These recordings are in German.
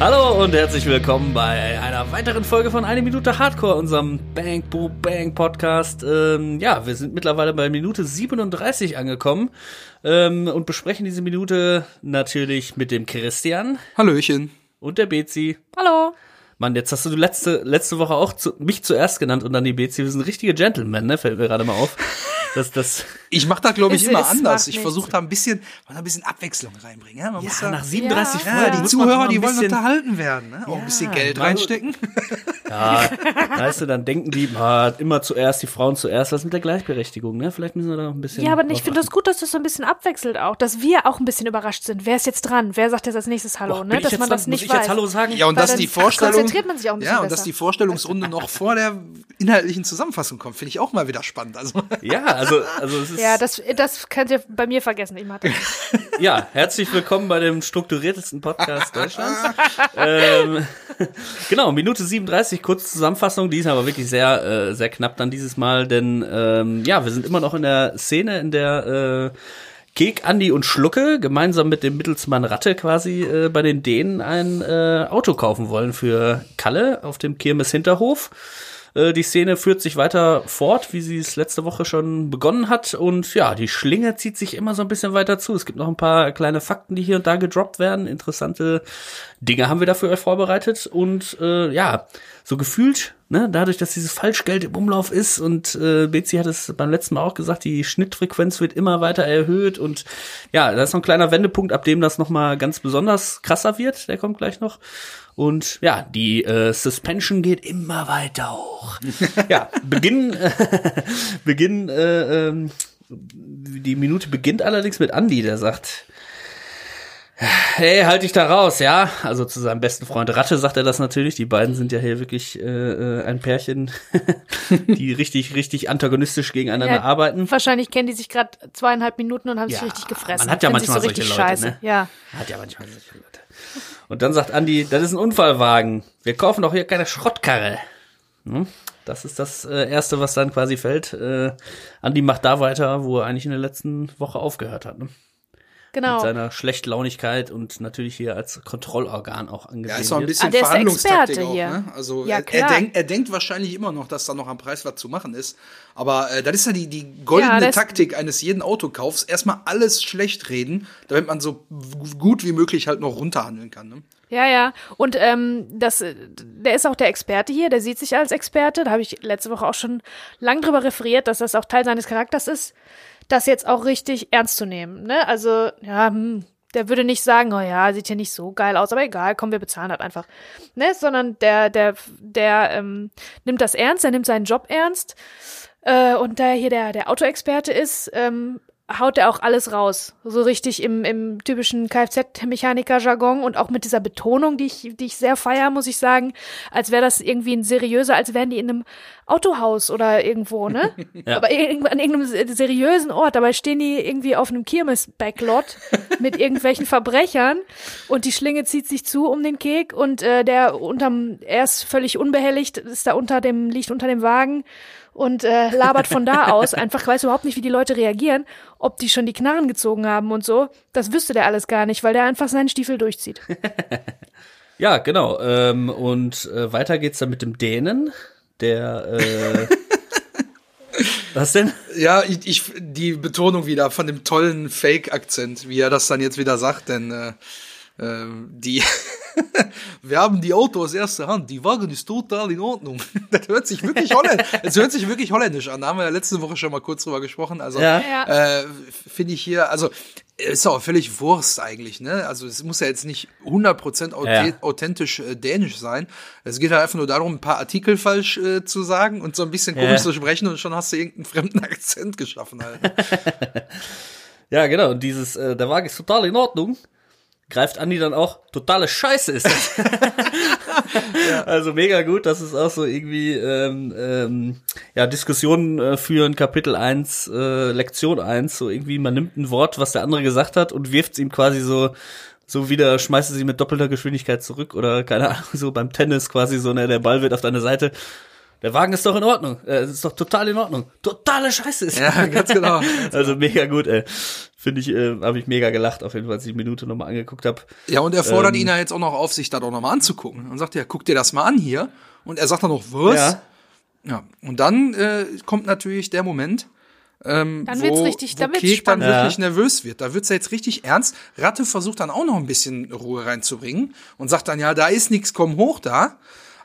Hallo und herzlich willkommen bei einer weiteren Folge von Eine Minute Hardcore, unserem Bang Boo Bang Podcast. Ähm, ja, wir sind mittlerweile bei Minute 37 angekommen ähm, und besprechen diese Minute natürlich mit dem Christian Hallöchen. und der Bezi. Hallo. Mann, jetzt hast du letzte, letzte Woche auch zu, mich zuerst genannt und dann die Bezi. Wir sind richtige Gentlemen, ne? Fällt mir gerade mal auf. Das, das, Ich mache da, glaube ich, Es- immer es anders. Ich versuche da ein bisschen, mal ein bisschen Abwechslung reinbringen. Ja, man muss ja, da, nach 37 Ja. Folgen ja, die muss Zuhörer, die wollen bisschen- unterhalten werden. Ne? Auch ein bisschen Geld reinstecken. Ja, weißt du, dann denken die, immer zuerst, die Frauen zuerst, was mit der Gleichberechtigung, ne? Vielleicht müssen wir da noch ein bisschen. Ja, aber ich finde das gut, dass das so ein bisschen abwechselt auch, dass wir auch ein bisschen überrascht sind. Wer ist jetzt dran? Wer sagt jetzt als nächstes Hallo? Boah, ne? ich Dass jetzt man das Muss nicht ich weiß. Hallo sagen? Ja, und Weil dass dann die Vorstellung, konzentriert man sich auch ein bisschen ja, und dass die Vorstellungsrunde noch vor der inhaltlichen Zusammenfassung kommt, finde ich auch mal wieder spannend. Also, Ja, also, also es ist. Ja, das, das könnt ihr bei mir vergessen. Ich mache das. Ja, herzlich willkommen bei dem strukturiertesten Podcast Deutschlands. ähm, genau, Minute 37, kurze Zusammenfassung, die ist aber wirklich sehr, äh, sehr knapp dann dieses Mal, denn ähm, ja, wir sind immer noch in der Szene, in der äh, Kek, Andi und Schlucke gemeinsam mit dem Mittelsmann Ratte quasi äh, bei den Dänen ein äh, Auto kaufen wollen für Kalle auf dem Kirmes Hinterhof. Äh, Die Szene führt sich weiter fort, wie sie es letzte Woche schon begonnen hat. Und ja, die Schlinge zieht sich immer so ein bisschen weiter zu. Es gibt noch ein paar kleine Fakten, die hier und da gedroppt werden. Interessante Dinge haben wir dafür vorbereitet. Und äh, ja, so gefühlt, ne, dadurch, dass dieses Falschgeld im Umlauf ist und äh, Bezi hat es beim letzten Mal auch gesagt, die Schnittfrequenz wird immer weiter erhöht. Und ja, da ist noch ein kleiner Wendepunkt, ab dem das nochmal ganz besonders krasser wird. Der kommt gleich noch. Und ja, die äh, Suspension geht immer weiter hoch. ja, Beginn, äh, Beginn, äh, ähm, die Minute beginnt allerdings mit Andy, der sagt, hey, halt dich da raus, ja. Also zu seinem besten Freund Ratte sagt er das natürlich. Die beiden sind ja hier wirklich äh, äh, ein Pärchen, die richtig, richtig antagonistisch gegeneinander Ja, arbeiten. Wahrscheinlich kennen die sich gerade zweieinhalb Minuten und haben Ja, sich richtig gefressen. man hat ja manchmal so richtig solche Leute, scheiße. ne? Ja. Hat ja manchmal solche Leute. Und dann sagt Andi, das ist ein Unfallwagen. Wir kaufen doch hier keine Schrottkarre. Hm? Das ist das äh, Erste, was dann quasi fällt. Äh, Andi macht da weiter, wo er eigentlich in der letzten Woche aufgehört hat. Ne? Mit Genau. seiner Schlechtlaunigkeit und natürlich hier als Kontrollorgan auch angesehen ja, ist auch ein bisschen Ah, der Verhandlungstaktik Experte auch. hier. Ne? Also Ja, er, er, denkt, er denkt wahrscheinlich immer noch, dass da noch am Preis was zu machen ist. Aber äh, das ist ja die, die goldene Ja, Taktik eines jeden Autokaufs. Erstmal alles schlecht reden, damit man so gut wie möglich halt noch runterhandeln kann. Ne? Ja, ja. Und ähm, das, äh, der ist auch der Experte hier, der sieht sich als Experte. Da habe ich letzte Woche auch schon lang drüber referiert, dass das auch Teil seines Charakters ist, das jetzt auch richtig ernst zu nehmen. Ne? Also, ja, hm, der würde nicht sagen, oh ja, sieht hier nicht so geil aus, aber egal, komm, wir bezahlen halt einfach. Ne? Sondern der, der, der ähm, nimmt das ernst, der nimmt seinen Job ernst. Äh, und da er hier der, der Autoexperte ist, ähm, haut er auch alles raus. So richtig im, im typischen Kfz-Mechaniker-Jargon und auch mit dieser Betonung, die ich, die ich sehr feier, muss ich sagen, als wäre das irgendwie ein seriöser, als wären die in einem Autohaus oder irgendwo, ne? Ja. Aber irgend- an irgendeinem se- seriösen Ort. Dabei stehen die irgendwie auf einem Kirmes-Backlot mit irgendwelchen Verbrechern und die Schlinge zieht sich zu um den Kek und äh, der unterm, er ist völlig unbehelligt, ist da unter dem, liegt unter dem Wagen und äh, labert von da aus. Einfach weiß überhaupt nicht, wie die Leute reagieren, ob die schon die Knarren gezogen haben und so. Das wüsste der alles gar nicht, weil der einfach seinen Stiefel durchzieht. Ja, genau. Ähm, und äh, weiter geht's dann mit dem Dänen, der äh, Was denn? Ja, ich, ich die Betonung wieder von dem tollen Fake-Akzent, wie er das dann jetzt wieder sagt, denn äh, äh, die wir haben die Autos erster Hand, die Wagen ist total in Ordnung. Das hört sich wirklich holländisch, es hört sich wirklich holländisch an. Da haben wir ja letzte Woche schon mal kurz drüber gesprochen. Also Ja. Ja. äh, finde ich hier, also ist auch völlig Wurst eigentlich, ne? Also es muss ja jetzt nicht 100% authent Ja. authentisch äh, dänisch sein. Es geht halt einfach nur darum, ein paar Artikel falsch äh, zu sagen und so ein bisschen Ja. komisch zu sprechen und schon hast du irgendeinen fremden Akzent geschaffen halt. Ja, genau. Und dieses, äh, der Wagen ist total in Ordnung. Greift Andi dann auch, totale Scheiße ist das. Also mega gut, das ist auch so irgendwie, ähm, ähm, ja, Diskussionen äh, führen, Kapitel 1, äh, Lektion 1, so irgendwie, man nimmt ein Wort, was der andere gesagt hat und wirft es ihm quasi so, so wieder, schmeißt es ihm mit doppelter Geschwindigkeit zurück oder keine Ahnung, so beim Tennis quasi so, ne, der Ball wird auf deine Seite der Wagen ist doch in Ordnung. Äh, Es ist doch total in Ordnung. Totale Scheiße ist. Ja, ganz genau. Also mega gut, ey. Finde ich, äh, habe ich mega gelacht, auf jeden Fall, als ich die Minute nochmal angeguckt habe. Ja, und er fordert Ähm. ihn ja jetzt auch noch auf, sich da doch nochmal anzugucken. Und sagt ja, guck dir das mal an hier. Und er sagt dann noch, was? Ja. Ja, und dann äh, kommt natürlich der Moment, ähm, Dann wo, wird's richtig- wo dann wird's Kek dann spannend. wirklich Ja. nervös wird. Da wird's ja jetzt richtig ernst. Ratte versucht dann auch noch ein bisschen Ruhe reinzubringen und sagt dann, ja, da ist nix, komm hoch da.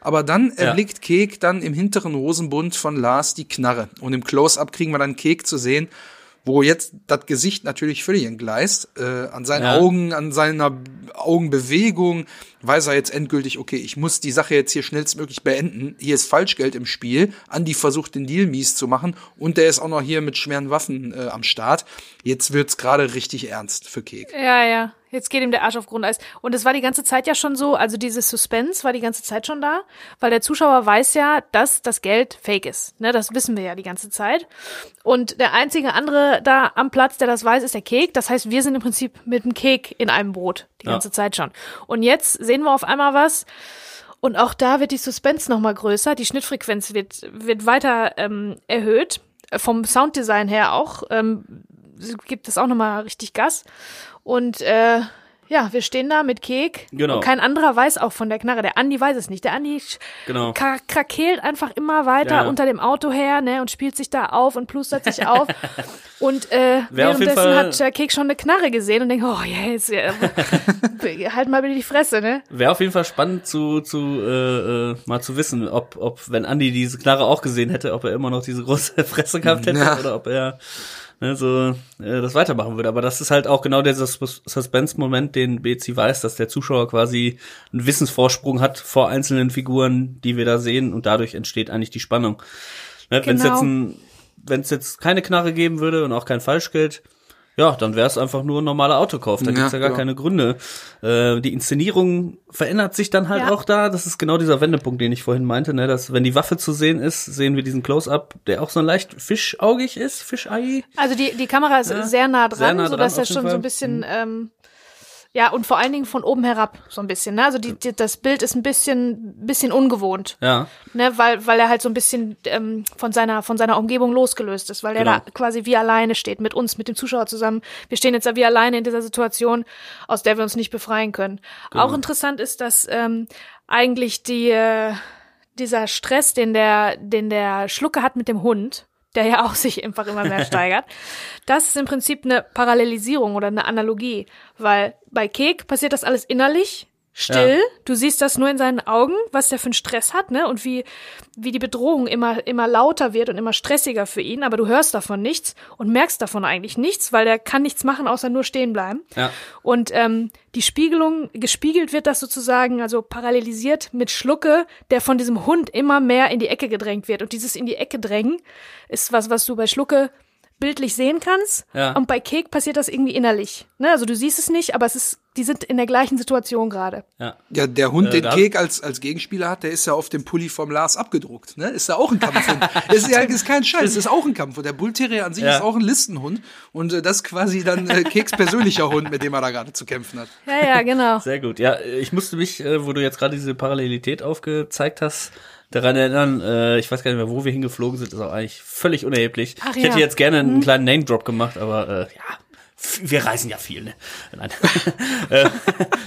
Aber dann erblickt Kek dann im hinteren Hosenbund von Lars die Knarre. Und im Close-Up kriegen wir dann Kek zu sehen, wo jetzt das Gesicht natürlich völlig entgleist. Äh, an seinen Ja. Augen, an seiner Augenbewegung weiß er jetzt endgültig, okay, ich muss die Sache jetzt hier schnellstmöglich beenden. Hier ist Falschgeld im Spiel. Andi versucht den Deal mies zu machen und der ist auch noch hier mit schweren Waffen äh, am Start. Jetzt wird's gerade richtig ernst für Kek. Ja, ja. Jetzt geht ihm der Arsch auf Grundeis. Und es war die ganze Zeit ja schon so, also dieses Suspense war die ganze Zeit schon da, weil der Zuschauer weiß ja, dass das Geld fake ist. Ne, das wissen wir ja die ganze Zeit. Und der einzige andere da am Platz, der das weiß, ist der Kek. Das heißt, wir sind im Prinzip mit dem Kek in einem Boot die Ja. ganze Zeit schon. Und jetzt sehen wir auf einmal was. Und auch da wird die Suspense noch mal größer. Die Schnittfrequenz wird, wird weiter ähm, erhöht. Vom Sounddesign her auch. Ähm, gibt es auch noch mal richtig Gas. Und äh, ja, wir stehen da mit Kek. Genau. Und kein anderer weiß auch von der Knarre. Der Andi weiß es nicht. Der Andi Genau. kra- krakeelt einfach immer weiter Ja, unter dem Auto her ne, und spielt sich da auf und plustert sich auf. Und äh, jeden währenddessen Fall- hat äh, Kek schon eine Knarre gesehen und denkt, oh, yes, ja, halt mal bitte die Fresse, ne? Wäre auf jeden Fall spannend zu, zu äh, äh, mal zu wissen, ob, ob, wenn Andi diese Knarre auch gesehen hätte, ob er immer noch diese große Fresse gehabt hätte Ja. oder ob er ne, so äh, das weitermachen würde. Aber das ist halt auch genau dieser Sus- Suspense-Moment, den BC weiß, dass der Zuschauer quasi einen Wissensvorsprung hat vor einzelnen Figuren, die wir da sehen und dadurch entsteht eigentlich die Spannung. Ne, Wenn es Genau. jetzt ein, wenn es jetzt keine Knarre geben würde und auch kein Falschgeld, ja, dann wäre es einfach nur ein normaler Autokauf. Da Ja, gibt's ja gar genau. keine Gründe. Äh, die Inszenierung verändert sich dann halt Ja. auch da. Das ist genau dieser Wendepunkt, den ich vorhin meinte, ne? dass wenn die Waffe zu sehen ist, sehen wir diesen Close-Up, der auch so leicht fischaugig ist, Fischei. Also die, die Kamera ist Ja, sehr nah dran, sehr nah dran, sodass jeden schon so Fall. ein bisschen, ähm, ja, und vor allen Dingen von oben herab so ein bisschen. Ne? Also die, die, das Bild ist ein bisschen, bisschen ungewohnt, Ja, ne? weil, weil er halt so ein bisschen ähm, von, seiner, von seiner Umgebung losgelöst ist, weil er Genau. da quasi wie alleine steht mit uns, mit dem Zuschauer zusammen. Wir stehen jetzt da wie alleine in dieser Situation, aus der wir uns nicht befreien können. Genau. Auch interessant ist, dass ähm, eigentlich die, äh, dieser Stress, den der, den der Schlucke hat mit dem Hund, der ja auch sich einfach immer mehr steigert, das ist im Prinzip eine Parallelisierung oder eine Analogie, weil bei Kek passiert das alles innerlich, still, du siehst das nur in seinen Augen, was der für einen Stress hat, ne, und wie, wie die Bedrohung immer, immer lauter wird und immer stressiger für ihn, aber du hörst davon nichts und merkst davon eigentlich nichts, weil der kann nichts machen, außer nur stehen bleiben. ja, Und ähm, die Spiegelung, gespiegelt wird das sozusagen, also parallelisiert mit Schlucke, der von diesem Hund immer mehr in die Ecke gedrängt wird. Und dieses in die Ecke drängen ist was, was du bei Schlucke bildlich sehen kannst. Ja. Und bei Kek passiert das irgendwie innerlich. Ne? Also du siehst es nicht, aber es ist, die sind in der gleichen Situation gerade. ja. Ja, der Hund, Äh, den Kek als, als Gegenspieler hat, der ist ja auf dem Pulli vom Lars abgedruckt. Ne? Ist ja auch ein Kampfhund. ist ja ist kein Scheiß, ist auch ein Kampfhund. Der Bullterrier an sich Ja. ist auch ein Listenhund. Und äh, das ist quasi dann äh, Keks persönlicher Hund, mit dem er da gerade zu kämpfen hat. Ja, ja, genau. Sehr gut. Ja, ich musste mich, äh, wo du jetzt gerade diese Parallelität aufgezeigt hast, daran erinnern, äh, ich weiß gar nicht mehr, wo wir hingeflogen sind, ist auch eigentlich völlig unerheblich. Ach ich ja. hätte jetzt gerne einen kleinen Name-Drop gemacht, aber äh, ja, wir reisen ja viel, ne? Nein. äh,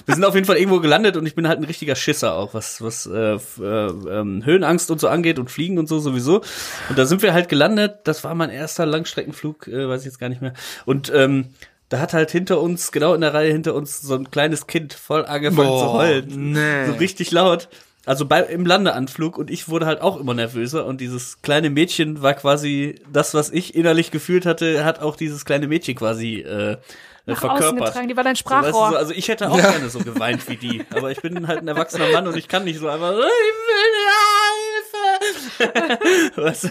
wir sind auf jeden Fall irgendwo gelandet und ich bin halt ein richtiger Schisser auch, was, was äh, äh, ähm, Höhenangst und so angeht und Fliegen und so sowieso. Und da sind wir halt gelandet, das war mein erster Langstreckenflug, äh, weiß ich jetzt gar nicht mehr. Und ähm, da hat halt hinter uns, genau in der Reihe hinter uns, so ein kleines Kind voll angefangen zu Boah, heulen. nee. So richtig laut. Also bei, im Landeanflug und ich wurde halt auch immer nervöser und dieses kleine Mädchen war quasi das, was ich innerlich gefühlt hatte, hat auch dieses kleine Mädchen quasi äh, Nach außen verkörpert. getragen, die war dein So, weißt du, Sprachrohr. so, also ich hätte auch gerne so geweint wie die, aber ich bin halt ein erwachsener Mann und ich kann nicht so einfach ich will Hilfe. weißt du?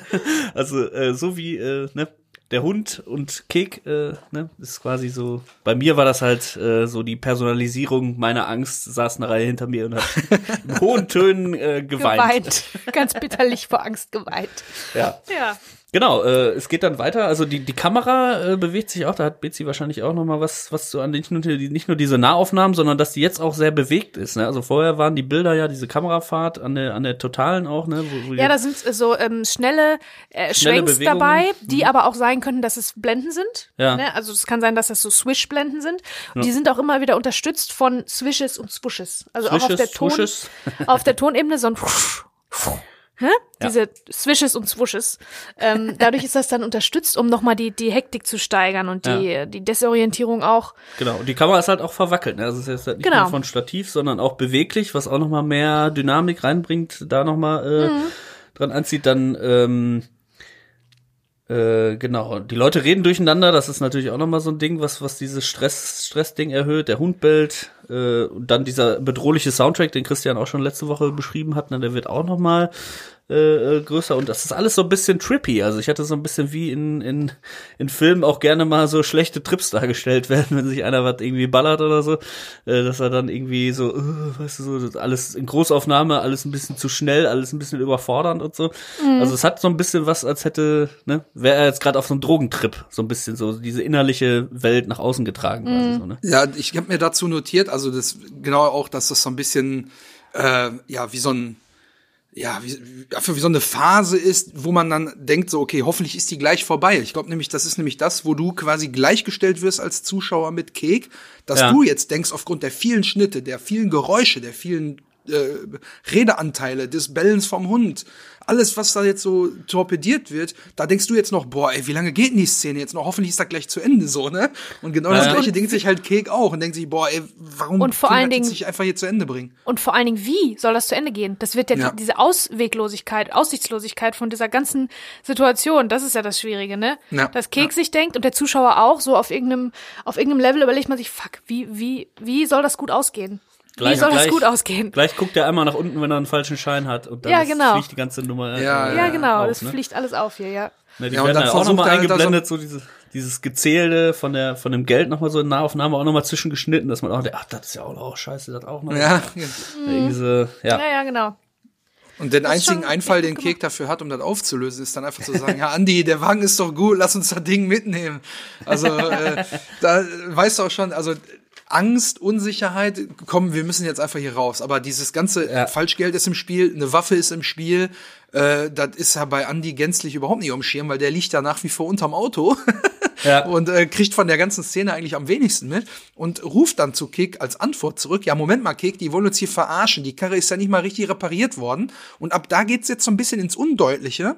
Also äh, so wie äh, ne, der Hund und Kek, äh, ne, ist quasi so. Bei mir war das halt äh, so die Personalisierung meiner Angst, saß eine Reihe hinter mir und hat in hohen Tönen äh, geweint. geweint. Ganz bitterlich vor Angst geweint. Ja. Ja. Genau, äh, es geht dann weiter. Also die, die Kamera äh, bewegt sich auch. Da hat Betsy wahrscheinlich auch noch mal was, was zu an nicht nur, die, nicht nur diese Nahaufnahmen, sondern dass die jetzt auch sehr bewegt ist. Ne? Also vorher waren die Bilder ja diese Kamerafahrt an der an der totalen auch. Ne? Wo, wo Ja, da sind so ähm, schnelle, äh, Schnelle Schwenks Bewegungen. dabei, die aber auch sein können, dass es Blenden sind. Mhm. Ja. Ne? Also es kann sein, dass das so Swish-Blenden sind. Und die sind auch immer wieder unterstützt von Swishes und Swooshes. Also auch auf Swishes, der Ton, auf der Tonebene so ein Hä? Diese Swishes und Swooshes. Ähm, dadurch ist das dann unterstützt, um nochmal die, die Hektik zu steigern und die, die Desorientierung auch. Genau, und die Kamera ist halt auch verwackelt. Ne? Also es ist halt nicht Genau. nur von Stativ, sondern auch beweglich, was auch noch mal mehr Dynamik reinbringt, da noch mal äh, Mhm. dran anzieht. Dann ähm, äh, genau, die Leute reden durcheinander. Das ist natürlich auch noch mal so ein Ding, was was dieses Stress Stressding erhöht. Der Hund bellt äh, und dann dieser bedrohliche Soundtrack, den Christian auch schon letzte Woche beschrieben hat. Ne? Der wird auch noch mal äh, äh, größer und das ist alles so ein bisschen trippy. Also ich hatte so ein bisschen wie in, in, in Filmen auch gerne mal so schlechte Trips dargestellt werden, wenn sich einer was irgendwie ballert oder so, äh, dass er dann irgendwie so, äh, weißt du, so das alles in Großaufnahme, alles ein bisschen zu schnell, alles ein bisschen überfordernd und so. Also es hat so ein bisschen was, als hätte, ne, wäre er jetzt gerade auf so einem Drogentrip, so ein bisschen so diese innerliche Welt nach außen getragen. Quasi so, ne? Ja, ich habe mir dazu notiert, also das genau auch, dass das so ein bisschen äh, ja wie so ein ja, wie, wie, wie so eine Phase ist, wo man dann denkt so, okay, hoffentlich ist die gleich vorbei. Ich glaube nämlich, das ist nämlich das, wo du quasi gleichgestellt wirst als Zuschauer mit Kek, dass Ja. du jetzt denkst, aufgrund der vielen Schnitte, der vielen Geräusche, der vielen äh, Redeanteile, des Bellens vom Hund, alles, was da jetzt so torpediert wird, da denkst du jetzt noch, boah, ey, wie lange geht denn die Szene jetzt noch? Hoffentlich ist das gleich zu Ende so, ne? Und genau das Ja. gleiche denkt sich halt Kek auch und denkt sich, boah, ey, warum Und vor allen das Dingen- jetzt nicht einfach hier zu Ende bringen? Und vor allen Dingen, wie soll das zu Ende gehen? Das wird ja, Ja. Die, diese Ausweglosigkeit, Aussichtslosigkeit von dieser ganzen Situation, das ist ja das Schwierige, ne? Ja. Dass Keks sich denkt und der Zuschauer auch, so auf irgendeinem, auf irgendeinem Level überlegt man sich, fuck, wie, wie, wie soll das gut ausgehen? Wie soll das gut ausgehen? Gleich guckt er einmal nach unten, wenn er einen falschen Schein hat und dann Ja, genau. fliegt die ganze Nummer. äh, Ja, Ja, genau, auf, das ne? fliegt alles auf hier, ja. Ne, die Ja, und werden dann ja auch nochmal da eingeblendet, so dieses, dieses Gezählte von der, von dem Geld nochmal so in Nahaufnahme auch nochmal zwischengeschnitten, dass man auch denkt, ach, das ist ja auch noch scheiße, das auch noch. Ja, Irgendwie so, ja. Ja, ja, genau. Und den einzigen Einfall, den Kek dafür hat, um das aufzulösen, ist dann einfach zu sagen, ja, Andi, der Wagen ist doch gut, lass uns das Ding mitnehmen. Also, äh, da weißt du auch schon, also Angst, Unsicherheit, komm, wir müssen jetzt einfach hier raus. Aber dieses ganze Ja. Falschgeld ist im Spiel, eine Waffe ist im Spiel, äh, das ist ja bei Andi gänzlich überhaupt nicht am Schirm, weil der liegt da nach wie vor unterm Auto. Ja. und äh, kriegt von der ganzen Szene eigentlich am wenigsten mit und ruft dann zu Kick als Antwort zurück, ja, Moment mal, Kick, die wollen uns hier verarschen, die Karre ist ja nicht mal richtig repariert worden und ab da geht's jetzt so ein bisschen ins Undeutliche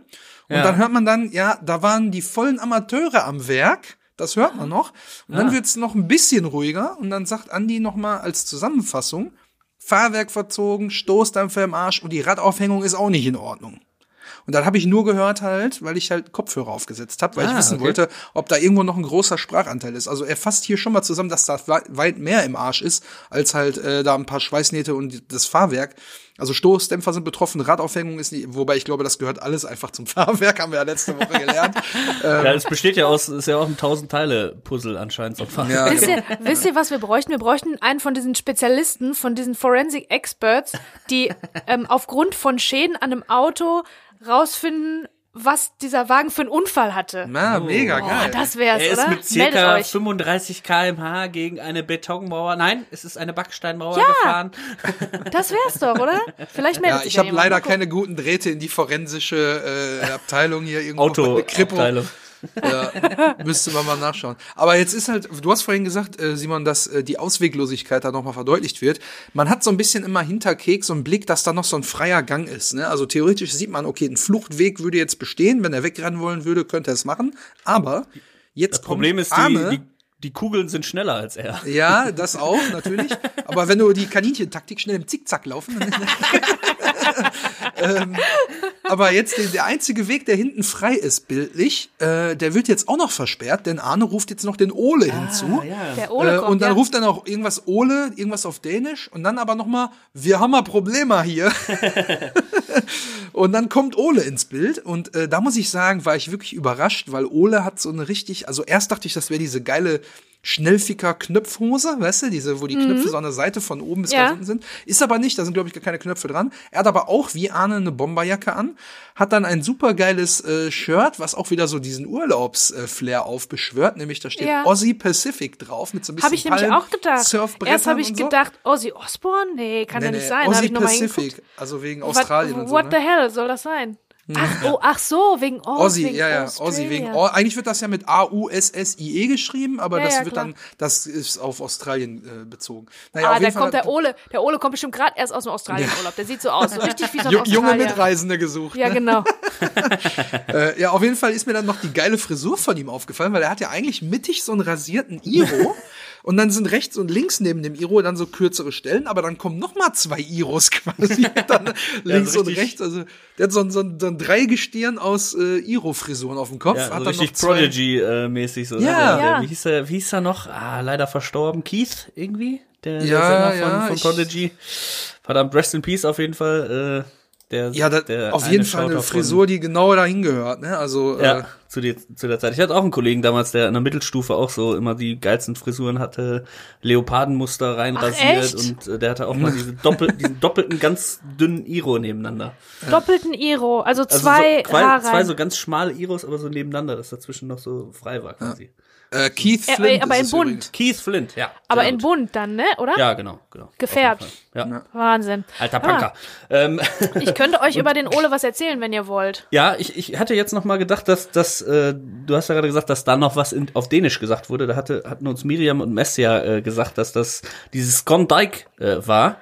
und Ja. dann hört man dann, ja, da waren die vollen Amateure am Werk, das hört man noch und dann Ah. wird's noch ein bisschen ruhiger und dann sagt Andi noch mal als Zusammenfassung, Fahrwerk verzogen, Stoßdämpfer im Arsch und die Radaufhängung ist auch nicht in Ordnung. Und dann habe ich nur gehört halt, weil ich halt Kopfhörer aufgesetzt habe, weil ich Ah, wissen okay. wollte, ob da irgendwo noch ein großer Sprachanteil ist. Also er fasst hier schon mal zusammen, dass da wei- weit mehr im Arsch ist, als halt äh, da ein paar Schweißnähte und das Fahrwerk. Also Stoßdämpfer sind betroffen, Radaufhängung ist nicht, wobei ich glaube, das gehört alles einfach zum Fahrwerk, haben wir ja letzte Woche gelernt. Ja, es besteht ja aus, ist ja auch ein tausend Teile Puzzle anscheinend so ein. Ja, Wisst ihr, wisst ihr, was wir bräuchten? Wir bräuchten einen von diesen Spezialisten, von diesen Forensic Experts, die ähm, aufgrund von Schäden an einem Auto rausfinden, was dieser Wagen für einen Unfall hatte. Na, mega Oh, geil. das wär's, Er ist oder? mit Meldet circa euch. 35 kmh gegen eine Betonmauer, nein, es ist eine Backsteinmauer Ja. gefahren. Das wär's doch, oder? Vielleicht meldet ja, sich ich habe leider keine guten Drähte in die forensische äh, Abteilung hier irgendwo der Kripo. Autoabteilung. Ja, müsste man mal nachschauen. Aber jetzt ist halt, du hast vorhin gesagt, äh, Simon, dass äh, die Ausweglosigkeit da nochmal verdeutlicht wird. Man hat so ein bisschen immer hinter Keks so einen Blick, dass da noch so ein freier Gang ist. Ne? Also theoretisch sieht man, okay, ein Fluchtweg würde jetzt bestehen. Wenn er wegrennen wollen würde, könnte er es machen. Aber jetzt Das Problem kommt ist, die, Arne, die, die Kugeln sind schneller als er. ja, das auch, natürlich. Aber wenn du die Kaninchen-Taktik schnell im Zickzack laufen, dann ähm, aber jetzt der, der einzige Weg, der hinten frei ist, bildlich, äh, der wird jetzt auch noch versperrt, denn Arne ruft jetzt noch den Ole hinzu. Der Ole Äh, kommt, und dann ja. ruft er noch irgendwas Ole, irgendwas auf Dänisch und dann aber noch mal, wir haben mal Probleme hier. und dann kommt Ole ins Bild und äh, da muss ich sagen, war ich wirklich überrascht, weil Ole hat so eine richtig, also erst dachte ich, das wäre diese geile Schnellficker Knöpfhose, weißt du, diese, wo die Knöpfe so an der Seite von oben bis Ja. ganz unten sind. Ist aber nicht, da sind, glaube ich, gar keine Knöpfe dran. Er hat aber auch wie Arne eine Bomberjacke an, hat dann ein supergeiles äh, Shirt, was auch wieder so diesen Urlaubs-Flair aufbeschwört, nämlich da steht Ja. Aussie Pacific drauf mit so ein bisschen Habe ich nämlich Palmen, auch gedacht. Erst habe ich so. gedacht, Ozzy Osbourne? Nee, kann ja Nee, nicht nee, sein. Aussie Pacific, also wegen What, Australien und so. what ne? the hell soll das sein? Ach, oh, ach so, wegen Oz, Aussie, wegen ja, ja. Aussie wegen, Au- eigentlich wird das ja mit A-U-S-S-I-E geschrieben, aber Ja, das ja, wird klar. dann, das ist auf Australien äh, bezogen. Naja, Ah, da kommt der Ole. Der Ole kommt bestimmt gerade erst aus dem Australienurlaub. Der sieht so aus, so richtig wie so ein Ju- junge. Mitreisende gesucht. Ja, ne? genau. Äh, ja, auf jeden Fall ist mir dann noch die geile Frisur von ihm aufgefallen, weil er hat ja eigentlich mittig so einen rasierten Iro. Und dann sind rechts und links neben dem Iro dann so kürzere Stellen, aber dann kommen noch mal zwei Iros quasi dann links und rechts. Also der hat so ein, so ein, so ein Dreigestirn aus äh, Iro-Frisuren auf dem Kopf. Ja, hat so dann richtig Prodigy-mäßig so. ne? Ja. Der, der, Ja. Wie, hieß er, wie hieß er noch? Ah, leider verstorben. Keith irgendwie? Der, Ja, der Sänger von, ja, von Prodigy. Verdammt, Rest in Peace auf jeden Fall. Äh, der, Ja, da, der auf jeden Fall eine Frisur, die genau dahin gehört. Ne? Also Ja, äh, zu, der, zu der Zeit. Ich hatte auch einen Kollegen damals, der in der Mittelstufe auch so immer die geilsten Frisuren hatte, Leopardenmuster reinrasiert und äh, der hatte auch mal diese doppel, diesen doppelten, ganz dünnen Iro nebeneinander. Doppelten Iro, also Also zwei so, zwei, Haare. zwei so ganz schmale Iros, aber so nebeneinander, dass dazwischen noch so frei war quasi. Äh, Keith Äh, Flint. aber ist in übrigens. Keith Flint, ja. aber in bunt dann, ne? Oder? Ja, genau, genau. Gefärbt. Ja. Wahnsinn. Alter mal, Punker. Ähm, Ich könnte euch über den Ole was erzählen, wenn ihr wollt. ja, ich, ich hatte jetzt noch mal gedacht, dass, dass äh, du hast ja gerade gesagt, dass da noch was in, auf Dänisch gesagt wurde. Da hatte, hatten uns Miriam und Messia äh, gesagt, dass das dieses Skondijk äh, war,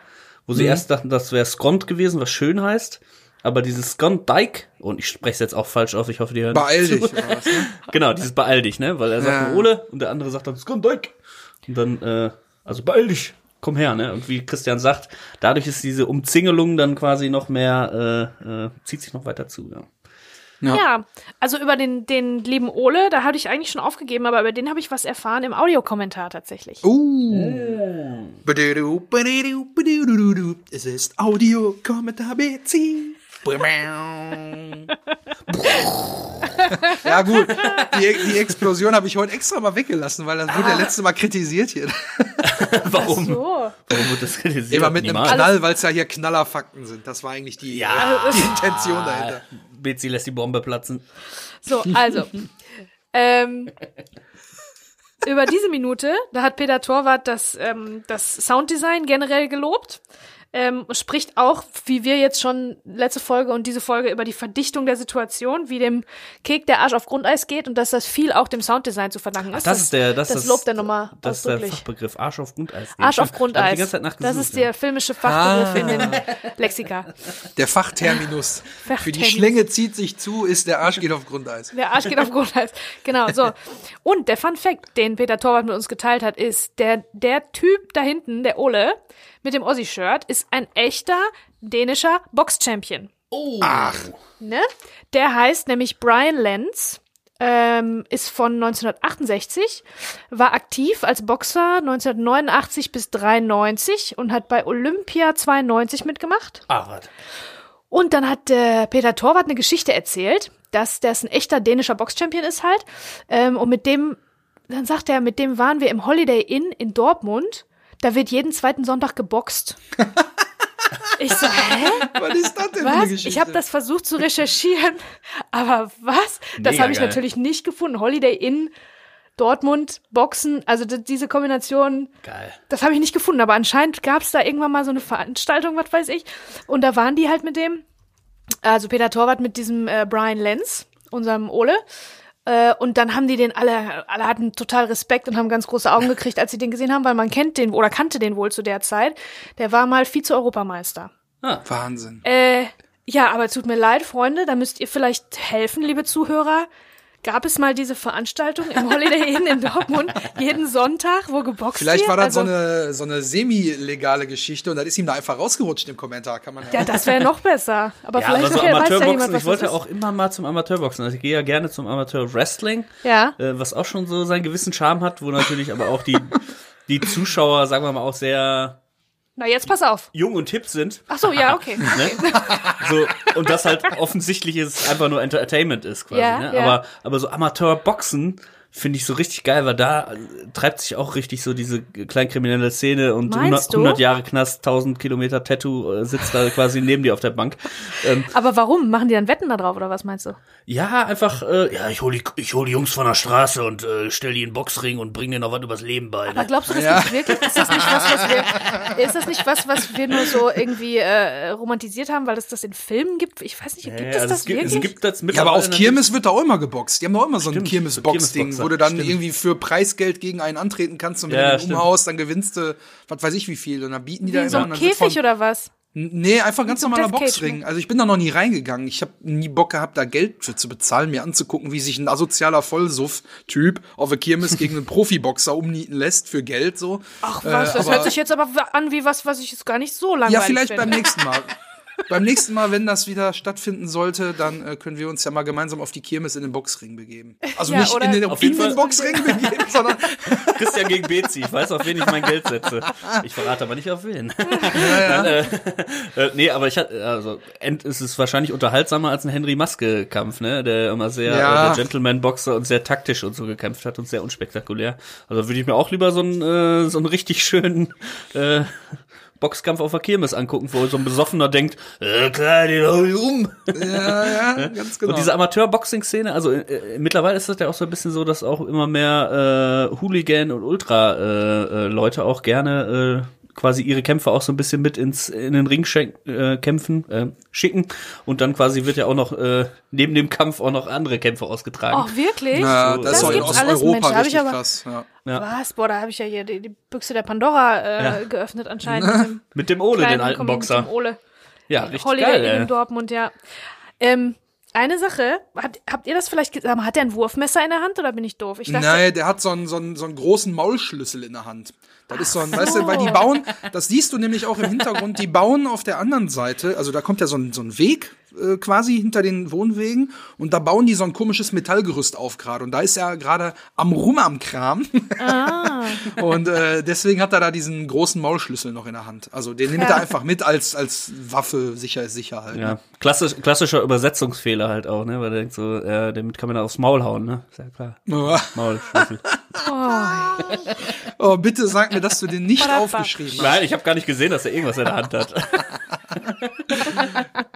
wo sie erst dachten, das wäre Skond gewesen, was schön heißt. Aber dieses Skondijk, und ich spreche es jetzt auch falsch auf, ich hoffe, die hören Beeil dich. was, ne? Genau, dieses beeil dich, ne? Weil er sagt Ja. nur Ole und der andere sagt dann Skondijk. Und dann, äh, also beeil dich, komm her, ne? Und wie Christian sagt, dadurch ist diese Umzingelung dann quasi noch mehr, äh, äh, zieht sich noch weiter zu, ja. Ja. Ja, also über den, den lieben Ole, da hatte ich eigentlich schon aufgegeben, aber über den habe ich was erfahren im Audiokommentar tatsächlich. Uh. Badidududu. Es ist Audio-Kommentar BC. Ja gut, die, die Explosion habe ich heute extra mal weggelassen, weil das wurde ja letzte Mal kritisiert hier. Warum? So. Warum wird das kritisiert? Immer mit einem Niemals. Knall, weil es ja hier Knallerfakten sind. Das war eigentlich die, Ja. die Intention dahinter. BC lässt die Bombe platzen. So, also. ähm, über diese Minute, da hat Peter Torwart das, ähm, das Sounddesign generell gelobt. Ähm, spricht auch, wie wir jetzt schon letzte Folge und diese Folge über die Verdichtung der Situation, wie dem Kek der Arsch auf Grundeis geht und dass das viel auch dem Sounddesign zu verdanken ist. Das ist der, das, das lobt er nochmal Das ist der ausdrücklich. Fachbegriff Arsch auf Grundeis. Den Arsch auf Grundeis. die ganze Zeit Das ist der filmische Fachbegriff in den Lexika. Der Fachterminus. Für die Fachterminus. Schlänge zieht sich zu, ist der Arsch geht auf Grundeis. Der Arsch geht auf Grundeis. Genau, so. Und der Fun Fact, den Peter Torwart mit uns geteilt hat, ist, der, der Typ da hinten, der Ole, mit dem Ossi-Shirt, ist ein echter dänischer Box-Champion. Oh. Ne? Der heißt nämlich Brian Lenz, ähm, ist von 1968, war aktiv als Boxer 1989 bis 93 und hat bei Olympia 92 mitgemacht. Ah, warte. Und dann hat äh, Peter Torwart eine Geschichte erzählt, dass das ein echter dänischer Boxchampion ist halt. Ähm, und mit dem, dann sagt er, mit dem waren wir im Holiday Inn in Dortmund. Da wird jeden zweiten Sonntag geboxt. Ich so, hä? Was ist das denn für eine Was? Geschichte? Ich habe das versucht zu recherchieren, aber was? Das habe ich geil. natürlich nicht gefunden. Holiday Inn, Dortmund, Boxen, also diese Kombination, Geil. das habe ich nicht gefunden. Aber anscheinend gab es da irgendwann mal so eine Veranstaltung, was weiß ich. Und da waren die halt mit dem, also Peter Torwart mit diesem äh, Brian Lenz, unserem Ole. Äh, und dann haben die den alle, alle hatten total Respekt und haben ganz große Augen gekriegt, als sie den gesehen haben, weil man kennt den oder kannte den wohl zu der Zeit. Der war mal Vize-Europameister. Wahnsinn. Äh, ja, aber tut mir leid, Freunde, da müsst ihr vielleicht helfen, liebe Zuhörer. Gab es mal diese Veranstaltung im Holiday Inn in Dortmund jeden Sonntag, wo geboxt Vielleicht wird? war das also, so eine, so eine semi-legale Geschichte und dann ist ihm da einfach rausgerutscht im Kommentar, kann man Ja, das wäre noch besser. Aber Ja, vielleicht aber so nachher weiß ja Amateurboxen, jemand, was ich wollte auch immer mal zum Amateurboxen. Also ich gehe ja gerne zum Amateur-Wrestling, Ja. äh, was auch schon so seinen gewissen Charme hat, wo natürlich aber auch die, die Zuschauer, sagen wir mal, auch sehr Na, jetzt pass auf. jung und hip sind. Ach so, ja, okay. Ne? So, und das halt offensichtlich ist einfach nur Entertainment ist quasi. Ja, ne? ja. Aber, aber so Amateurboxen finde ich so richtig geil, weil da treibt sich auch richtig so diese kleinkriminelle Szene und Meinst 100, du? 100 Jahre Knast, 1000 Kilometer Tattoo äh, sitzt da quasi neben dir auf der Bank. Ähm, Aber warum? Machen die dann Wetten da drauf oder was meinst du? ja, einfach, äh, ja, ich hol, die, ich hol die Jungs von der Straße und äh, stell die in den Boxring und bring denen noch was übers Leben bei. Aber Ne? glaubst du das Ja. nicht wirklich? Ist das nicht was, was wir, ist das nicht was, was wir nur so irgendwie äh, romantisiert haben, weil es das in Filmen gibt? Ich weiß nicht, gibt Ja, es also das es, gibt, wirklich? es gibt das Ja, aber auf Kirmes wird da auch immer geboxt. Die haben doch immer so ein Kirmes-Box-Ding, wo du dann stimmt. irgendwie für Preisgeld gegen einen antreten kannst und wenn Ja, du den umhaust, dann gewinnst du, was weiß ich wie viel. Und dann bieten die da Wie immer. so ein Käfig von, oder was? Nee, einfach ganz so normaler Boxring. ne? Also ich bin da noch nie reingegangen. Ich habe nie Bock gehabt, da Geld für zu bezahlen, mir anzugucken, wie sich ein asozialer Vollsuff-Typ auf der Kirmes gegen einen Profiboxer umnieten lässt für Geld so. Ach was, das aber- hört sich jetzt aber an wie was, was ich jetzt gar nicht so langweilig Ja, vielleicht finde. beim nächsten Mal. beim nächsten Mal, wenn das wieder stattfinden sollte, dann äh, können wir uns ja mal gemeinsam auf die Kirmes in den Boxring begeben. Also Ja, nicht in den, Auf in jeden den Fall. Boxring begeben, sondern Christian gegen Bezi. Ich weiß, auf wen ich mein Geld setze. Ich verrate aber nicht auf wen. Nein, äh, äh, nee, aber ich hatte, also, end, es ist wahrscheinlich unterhaltsamer als ein Henry Maske-Kampf, ne? Der immer sehr, Ja. äh, der Gentleman-Boxer und sehr taktisch und so gekämpft hat und sehr unspektakulär. Also würde ich mir auch lieber so einen, äh, so einen richtig schönen, äh, Boxkampf auf der Kirmes angucken, wo so ein Besoffener denkt, äh, klar, den hau ich um. ja, ja, ganz genau. Und diese Amateur-Boxing-Szene, also äh, mittlerweile ist das ja auch so ein bisschen so, dass auch immer mehr äh, Hooligan und Ultra-Leute äh, äh, Leute auch gerne äh, quasi ihre Kämpfe auch so ein bisschen mit ins in den Ring äh, kämpfen, äh, schicken und dann quasi wird ja auch noch äh, neben dem Kampf auch noch andere Kämpfe ausgetragen. Oh, wirklich? ja, so- das, Das ist in gibt's alles, Osteuropa Mensch, richtig aber- krass. Ja. Ja. Was? Boah, da habe ich ja hier die, die Büchse der Pandora äh, Ja. geöffnet anscheinend. Mit dem Mit dem Ole, den alten Kombi- mit Boxer. dem Ole. Ja, richtig Holiday geil. In Dortmund, ja. Ähm, eine Sache, hat, habt ihr das vielleicht gesagt? Hat der ein Wurfmesser in der Hand oder bin ich doof? Ich dachte, Nein, der hat so einen, so, einen, so einen großen Maulschlüssel in der Hand. Das ist so ein, weißt du, weil die bauen, das siehst du nämlich auch im Hintergrund, die bauen auf der anderen Seite, also da kommt ja so ein, so ein Weg äh, quasi hinter den Wohnwegen und da bauen die so ein komisches Metallgerüst auf gerade und da ist er gerade am Rum am Kram. Ah, und äh, deswegen hat er da diesen großen Maulschlüssel noch in der Hand. Also den nimmt Ja. er einfach mit als, als Waffe, sicher ist sicher halt. Ja, Ne? klassisch, klassischer Übersetzungsfehler halt auch, ne, weil der denkt so, ja, damit kann man da aufs Maul hauen, ne, ist ja klar. Maulschlüssel. Oh, bitte sag mir, dass du den nicht aufgeschrieben hast. Nein, ich habe gar nicht gesehen, dass er irgendwas in der Hand hat.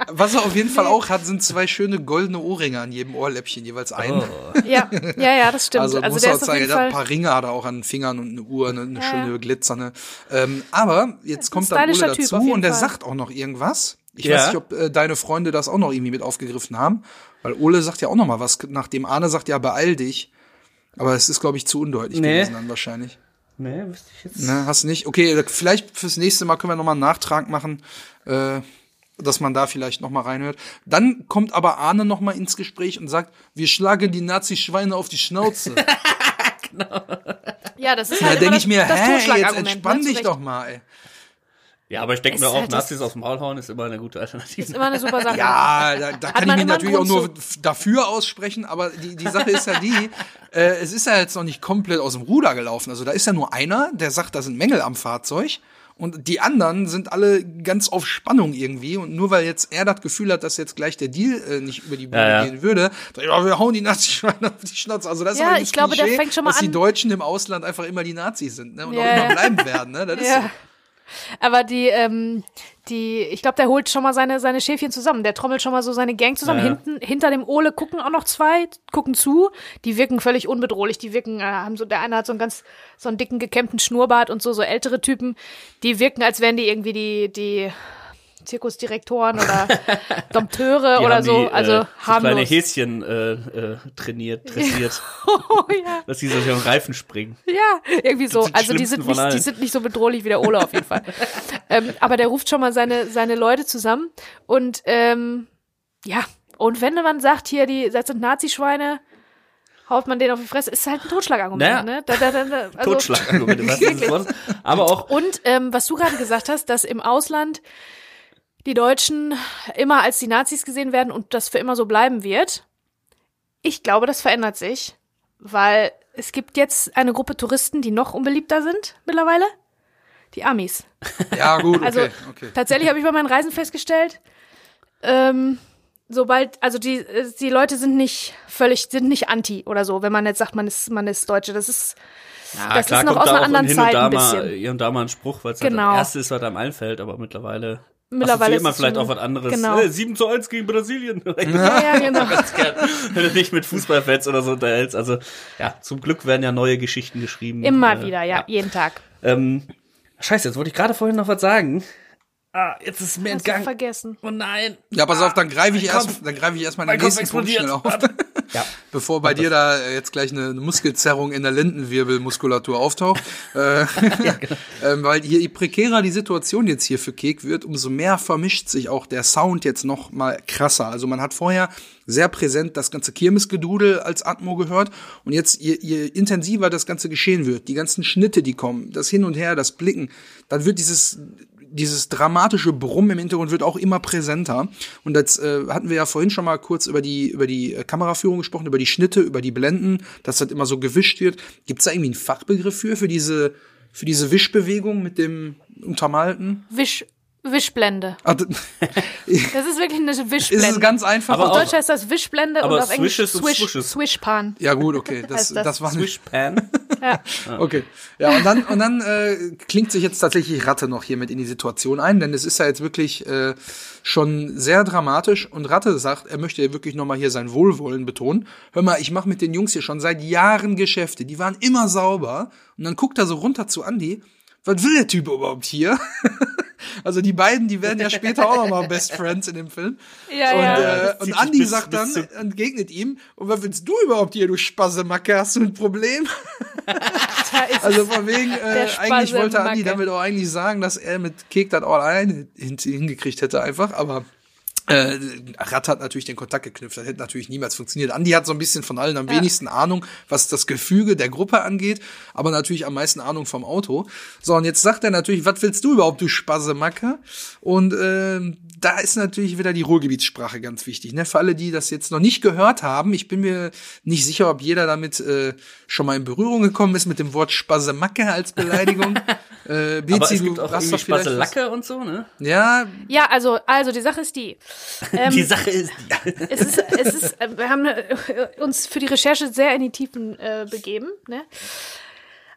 Was er auf jeden Fall auch hat, sind zwei schöne goldene Ohrringe an jedem Ohrläppchen, jeweils ein. Oh. ja, ja, ja, das stimmt. Also, Also, muss der auch sagen, er hat ein paar Ringe hat er auch an den Fingern und eine Uhr, eine, eine Ja, schöne ja. glitzernde. Ähm, aber jetzt kommt dann Ole Typ, dazu und der Fall. sagt auch noch irgendwas. Ich Ja. weiß nicht, ob äh, deine Freunde das auch noch irgendwie mit aufgegriffen haben, weil Ole sagt ja auch noch mal was, nachdem Arne sagt, ja, beeil dich. Aber es ist, glaube ich, zu undeutlich Nee. gewesen dann wahrscheinlich. Nee, wüsste ich jetzt. Ne, hast du nicht? Okay, vielleicht fürs nächste Mal können wir noch mal einen Nachtrag machen, äh, dass man da vielleicht noch mal reinhört. Dann kommt aber Arne noch mal ins Gespräch und sagt, wir schlagen die Nazi-Schweine auf die Schnauze. Ja, das ist Da halt denke immer ich mir, hä, jetzt entspann ne, zu dich doch mal, ey. Ja, aber ich denke Es mir ist auch, halt Nazis aufs Maul hauen ist immer eine gute Alternative. Ist immer eine super Sache. Ja, da, da kann ich man mich natürlich auch nur dafür aussprechen, aber die, die Sache ist ja die, äh, es ist ja jetzt noch nicht komplett aus dem Ruder gelaufen. Also da ist ja nur einer, der sagt, da sind Mängel am Fahrzeug. Und die anderen sind alle ganz auf Spannung irgendwie. Und nur weil jetzt er das Gefühl hat, dass jetzt gleich der Deal äh, nicht über die Bühne Ja, ja. gehen würde, sagt, ja, wir hauen die Nazi-Schweine auf die Schnauze. Also das ist Ja, aber ich glaube, der Klischee, fängt schon mal dass die an- Deutschen im Ausland einfach immer die Nazis sind ne? und auch immer bleiben werden. Ne? Das ist Ja. so. Aber die, ähm, die, ich glaube, der holt schon mal seine, seine Schäfchen zusammen. Der trommelt schon mal so seine Gang zusammen. Ja, ja. Hinten, hinter dem Ole gucken auch noch zwei, gucken zu. Die wirken völlig unbedrohlich. Die wirken, äh, haben so, der eine hat so einen ganz, so einen dicken gekämmten Schnurrbart und so, so ältere Typen. Die wirken, als wären die irgendwie die, die Zirkusdirektoren oder Dompteure Die oder haben so. die, also äh, so kleine. Häschen äh, äh, trainiert, dressiert, oh, ja. dass die so auf den Reifen springen. Ja, irgendwie so. Also die sind, nicht, die sind nicht so bedrohlich wie der Ole auf jeden Fall. ähm, aber der ruft schon mal seine, seine Leute zusammen und ähm, ja, und wenn man sagt, hier, die, das sind Nazischweine, haut man denen auf die Fresse, ist halt ein Totschlagargument, Naja. ne? Da, da, da, also, Totschlagargumente, was ist das? Aber auch, Und ähm, was du gerade gesagt hast, dass im Ausland die Deutschen immer als die Nazis gesehen werden und das für immer so bleiben wird. Ich glaube, das verändert sich, weil es gibt jetzt eine Gruppe Touristen, die noch unbeliebter sind mittlerweile. Die Amis. Ja, gut, okay. Also okay. tatsächlich habe ich bei meinen Reisen festgestellt, ähm, sobald, also die, die Leute sind nicht völlig, sind nicht anti oder so, wenn man jetzt sagt, man ist, man ist Deutsche. Das ist, Ja, das ist noch aus einer anderen Zeit ein bisschen. hier und da mal ein Spruch, weil es halt Genau. das erste ist, was einem einfällt, aber mittlerweile, Mittlerweile man ist es vielleicht auch was anderes. genau. Äh, 7 zu 1 gegen Brasilien. ja, ja, genau. Wenn du dich mit Fußballfans oder so unterhältst. Also, ja, zum Glück werden ja neue Geschichten geschrieben. Immer Äh, wieder, ja, jeden Tag. Ähm, scheiße, jetzt wollte ich gerade vorhin noch was sagen. Ah, jetzt ist es mir Hast entgangen. vergessen. Oh nein. Ja, pass auf, dann greife ich erst, Kopf. dann greife ich erstmal den nächsten Punkt schnell auf. Ja. Bevor bei dir da jetzt gleich eine, Muskelzerrung in der Lendenwirbelmuskulatur auftaucht. äh, ähm, weil je prekärer die Situation jetzt hier für Kek wird, umso mehr vermischt sich auch der Sound jetzt noch mal krasser. Also man hat vorher sehr präsent das ganze Kirmesgedudel als Atmo gehört und jetzt je, je intensiver das ganze geschehen wird, die ganzen Schnitte, die kommen, das Hin und Her, das Blicken, dann wird dieses dieses dramatische Brummen im Hintergrund wird auch immer präsenter. Und jetzt äh, hatten wir ja vorhin schon mal kurz über die, über die äh, Kameraführung gesprochen, über die Schnitte, über die Blenden, dass das immer so gewischt wird. Gibt es da irgendwie einen Fachbegriff für, für diese, für diese Wischbewegung mit dem Untermalten? Wisch, Wischblende. Ah, Das ist wirklich eine ist Wischblende. es ganz einfach. Aber Auf auch- Deutsch heißt das Wischblende aber und auf Englisch Swish, Swooshes. Swishpan. ja gut, okay, das, Heißt das. das war Swishpan. Okay. Ja, und dann, und dann äh, klingt sich jetzt tatsächlich Ratte noch hier mit in die Situation ein, denn es ist ja jetzt wirklich äh, schon sehr dramatisch und Ratte sagt, er möchte ja wirklich nochmal hier sein Wohlwollen betonen. Hör mal, ich mache mit den Jungs hier schon seit Jahren Geschäfte, die waren immer sauber und dann guckt er so runter zu Andi, was will der Typ überhaupt hier? also die beiden, die werden ja später auch nochmal Best Friends in dem Film. Ja, und, ja. äh, und sich bis- sagt dann, entgegnet ihm, und was willst du überhaupt hier, du Spassemacke, hast du ein Problem? Also von wegen, äh, eigentlich wollte. Andi damit auch eigentlich sagen, dass er mit Kek das all alleine hin, hingekriegt hätte einfach, aber äh, Rat hat natürlich den Kontakt geknüpft, das hätte natürlich niemals funktioniert. Andi hat so ein bisschen von allen am wenigsten Ahnung, was das Gefüge der Gruppe angeht, aber natürlich am meisten Ahnung vom Auto. So, und jetzt sagt er natürlich, was willst du überhaupt, du Spassemacke? Und ähm, da ist natürlich wieder die Ruhrgebietssprache ganz wichtig. Ne? Für alle, die das jetzt noch nicht gehört haben, ich bin mir nicht sicher, ob jeder damit äh, schon mal in Berührung gekommen ist mit dem Wort Spassemacke als Beleidigung. äh, Aber es gibt auch irgendwie Spaselacke und so, ne? Ja, Ja, also, also die Sache ist die. Ähm, Die Sache ist, es ist, es ist, äh, wir haben äh, uns für die Recherche sehr in die Tiefen äh, begeben. Ne?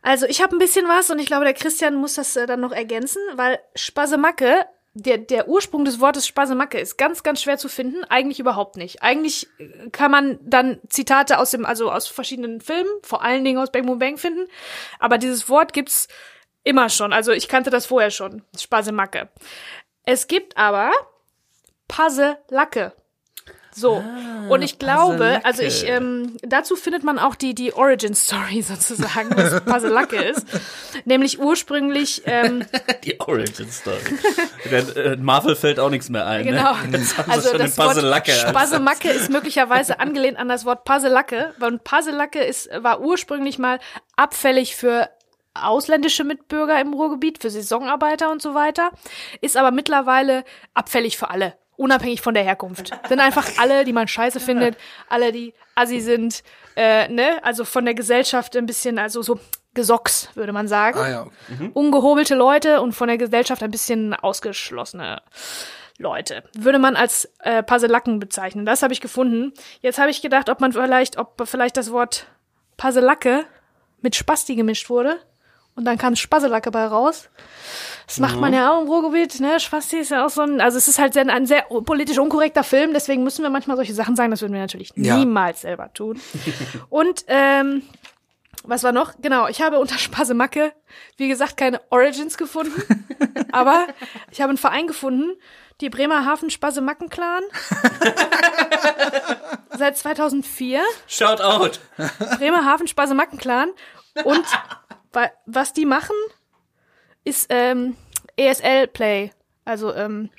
Also ich habe ein bisschen was und ich glaube, der Christian muss das äh, dann noch ergänzen, weil Spasemacke, der, der Ursprung des Wortes Spasemacke ist ganz, ganz schwer zu finden. Eigentlich überhaupt nicht. Eigentlich äh, kann man dann Zitate aus dem, also aus verschiedenen Filmen, vor allen Dingen aus Bang Boom Bang finden. Aber dieses Wort gibt's immer schon. Also ich kannte das vorher schon. Spasemacke. Es gibt aber Puzzlacke. So. und ich glaube, also ich, ähm, dazu findet man auch die, die Origin Story sozusagen, was Puzzlacke ist. Nämlich ursprünglich, ähm, die Origin Story. Denn, äh, Marvel fällt auch nichts mehr ein, genau. ne? Haben sie Also das Wort Spasemacke ist möglicherweise angelehnt an das Wort Puzzlacke, weil Puzzlacke ist, war ursprünglich mal abfällig für ausländische Mitbürger im Ruhrgebiet, für Saisonarbeiter und so weiter, ist aber mittlerweile abfällig für alle, unabhängig von der Herkunft. Sind einfach alle, die man scheiße findet, alle, die assi sind, äh, ne, also von der Gesellschaft ein bisschen, also so gesocks, würde man sagen ah ja, okay. ungehobelte Leute und von der Gesellschaft ein bisschen ausgeschlossene Leute. Würde man als äh, Puzzleacken bezeichnen. Das habe ich gefunden. Jetzt habe ich gedacht, ob man vielleicht, ob vielleicht das Wort Puzzlacke mit Spasti gemischt wurde. Und dann kam Spasselacke bei raus. Das macht man ja auch im Ruhrgebiet, ne? Spasti ist ja auch so ein, also es ist halt sehr, ein sehr politisch unkorrekter Film, deswegen müssen wir manchmal solche Sachen sagen, das würden wir natürlich Ja. niemals selber tun. Und ähm, was war noch? Genau, ich habe unter Spasemacke, wie gesagt, keine Origins gefunden. aber ich habe einen Verein gefunden, die Bremerhaven Spasemacken-Clan. Seit 2004. Shout out. Bremerhaven Spasemacken-Clan. Und wa was die machen, ist ähm, ESL-Play. Also ähm,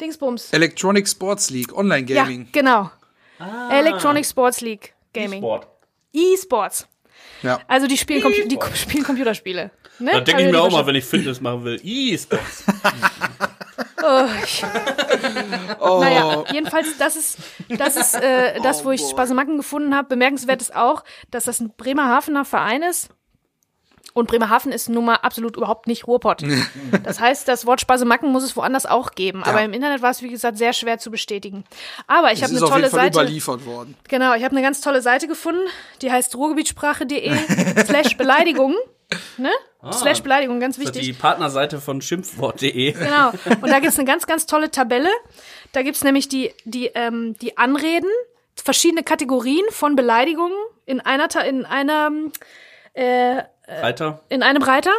Dingsbums. Electronic Sports League, Online Ja, Gaming. genau. Electronic Sports League Gaming. Sport. E-Sports. Ja. Also die spielen, Compu die spielen Computerspiele. Ne? Da denke Also ich mir die auch mal, wenn ich Fitness machen will. E-Sports. Oh, Oh, naja, jedenfalls, das ist, das ist äh, das, wo ich Spasemacken gefunden habe. Bemerkenswert ist auch, dass das ein Bremerhavener Verein ist. Und Bremerhaven ist nun mal absolut überhaupt nicht Ruhrpott. Das heißt, das Wort Spasemacken muss es woanders auch geben. Aber im Internet war es, wie gesagt, sehr schwer zu bestätigen. Aber ich Es habe eine auf jeden tolle Fall Seite. überliefert worden. Genau, ich habe eine ganz tolle Seite gefunden, die heißt ruhrgebietssprache.de slash Beleidigung. Ne? slash Beleidigung, ganz Das ist wichtig. die Partnerseite von schimpfwort.de. Genau. Und da gibt's eine ganz, ganz tolle Tabelle. Da gibt's nämlich die, die, ähm, die Anreden, verschiedene Kategorien von Beleidigungen in einer, in einer, äh, Weiter. in einem Reiter.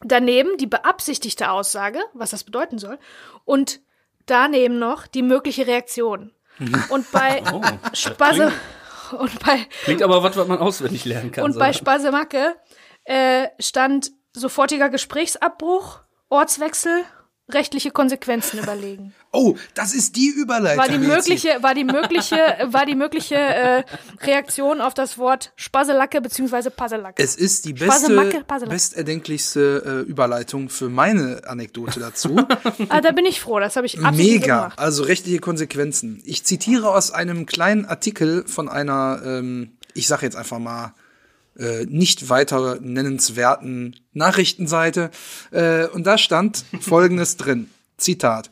Daneben die beabsichtigte Aussage, was das bedeuten soll. Und daneben noch die mögliche Reaktion. Und bei Oh, Spasse, und bei, Klingt aber was, was man auswendig lernen kann. und so. bei Spasemacke äh, stand sofortiger Gesprächsabbruch, Ortswechsel, rechtliche Konsequenzen überlegen. Oh, das ist die Überleitung. War die mögliche, war die mögliche, war die mögliche äh, Reaktion auf das Wort Spaselacke beziehungsweise Passelacke. Es ist die beste, besterdenklichste äh, Überleitung für meine Anekdote dazu. ah, da bin ich froh, das habe ich absolut so Mega, gemacht. also rechtliche Konsequenzen. Ich zitiere aus einem kleinen Artikel von einer, ähm, ich sage jetzt einfach mal, äh, nicht weiter nennenswerten Nachrichtenseite. Äh, und da stand Folgendes drin. Zitat.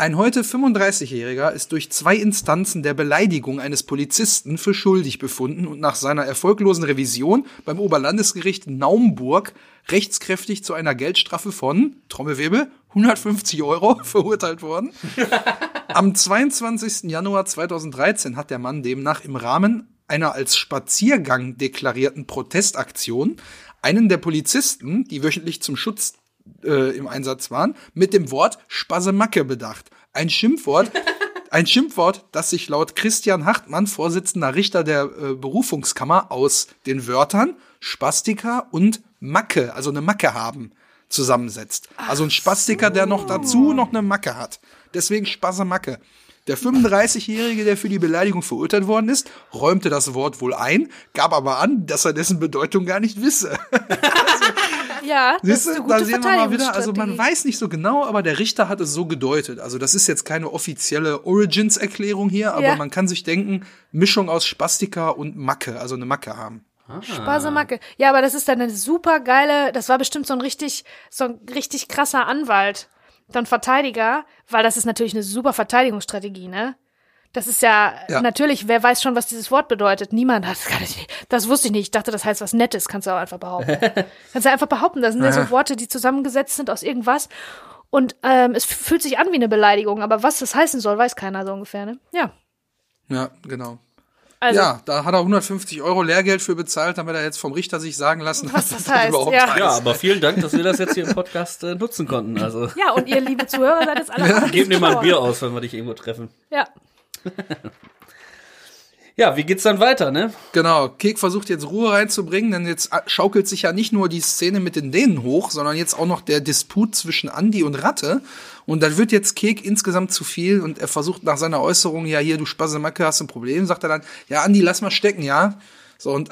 Ein heute 35-Jähriger ist durch zwei Instanzen der Beleidigung eines Polizisten für schuldig befunden und nach seiner erfolglosen Revision beim Oberlandesgericht Naumburg rechtskräftig zu einer Geldstrafe von, Trommelwirbel, 150 Euro verurteilt worden. Am 22. Januar 2013 hat der Mann demnach im Rahmen einer als Spaziergang deklarierten Protestaktion einen der Polizisten, die wöchentlich zum Schutz äh, im Einsatz waren, mit dem Wort Spasemacke bedacht. Ein Schimpfwort, ein Schimpfwort, das sich laut Christian Hartmann, Vorsitzender Richter der äh, Berufungskammer, aus den Wörtern Spastika und Macke, also eine Macke haben, zusammensetzt. Also ein Spastiker, der noch dazu noch eine Macke hat. Deswegen Spasemacke. Der 35-Jährige, der für die Beleidigung verurteilt worden ist, räumte das Wort wohl ein, gab aber an, dass er dessen Bedeutung gar nicht wisse. Ja, das Siehst ist eine gute da sehen wir mal wieder, also man weiß nicht so genau, aber der Richter hat es so gedeutet. Also das ist jetzt keine offizielle Origins-Erklärung hier, aber Ja. man kann sich denken, Mischung aus Spastika und Macke, also eine Macke haben. Spasemacke. Ja, aber das ist dann eine super geile, das war bestimmt so ein richtig, so ein richtig krasser Anwalt, dann Verteidiger, weil das ist natürlich eine super Verteidigungsstrategie, ne? Das ist ja, Ja. natürlich, wer weiß schon, was dieses Wort bedeutet? Niemand hat, das, das wusste ich nicht. Ich dachte, das heißt was Nettes, kannst du auch einfach behaupten. kannst du einfach behaupten, das sind ja so Worte, die zusammengesetzt sind aus irgendwas. Und ähm, es fühlt sich an wie eine Beleidigung, aber was das heißen soll, weiß keiner so ungefähr, ne? Ja. Ja, genau. Also, ja, da hat er 150 Euro Lehrgeld für bezahlt, damit er jetzt vom Richter sich sagen lassen Was hat, das heißt, überhaupt ja. Ja, aber vielen Dank, dass wir das jetzt hier im Podcast äh, nutzen konnten. Also ja, und ihr liebe Zuhörer seid jetzt alle geben dir mal ein Bier aus, wenn wir dich irgendwo treffen. Ja. Ja, wie geht's dann weiter, ne? Genau, Kek versucht jetzt Ruhe reinzubringen, denn jetzt schaukelt sich ja nicht nur die Szene mit den Dänen hoch, sondern jetzt auch noch der Disput zwischen Andi und Ratte. Und dann wird jetzt Kek insgesamt zu viel und er versucht nach seiner Äußerung, ja hier, du Spasemacke, hast ein Problem, sagt er dann, ja Andi, lass mal stecken, ja. So und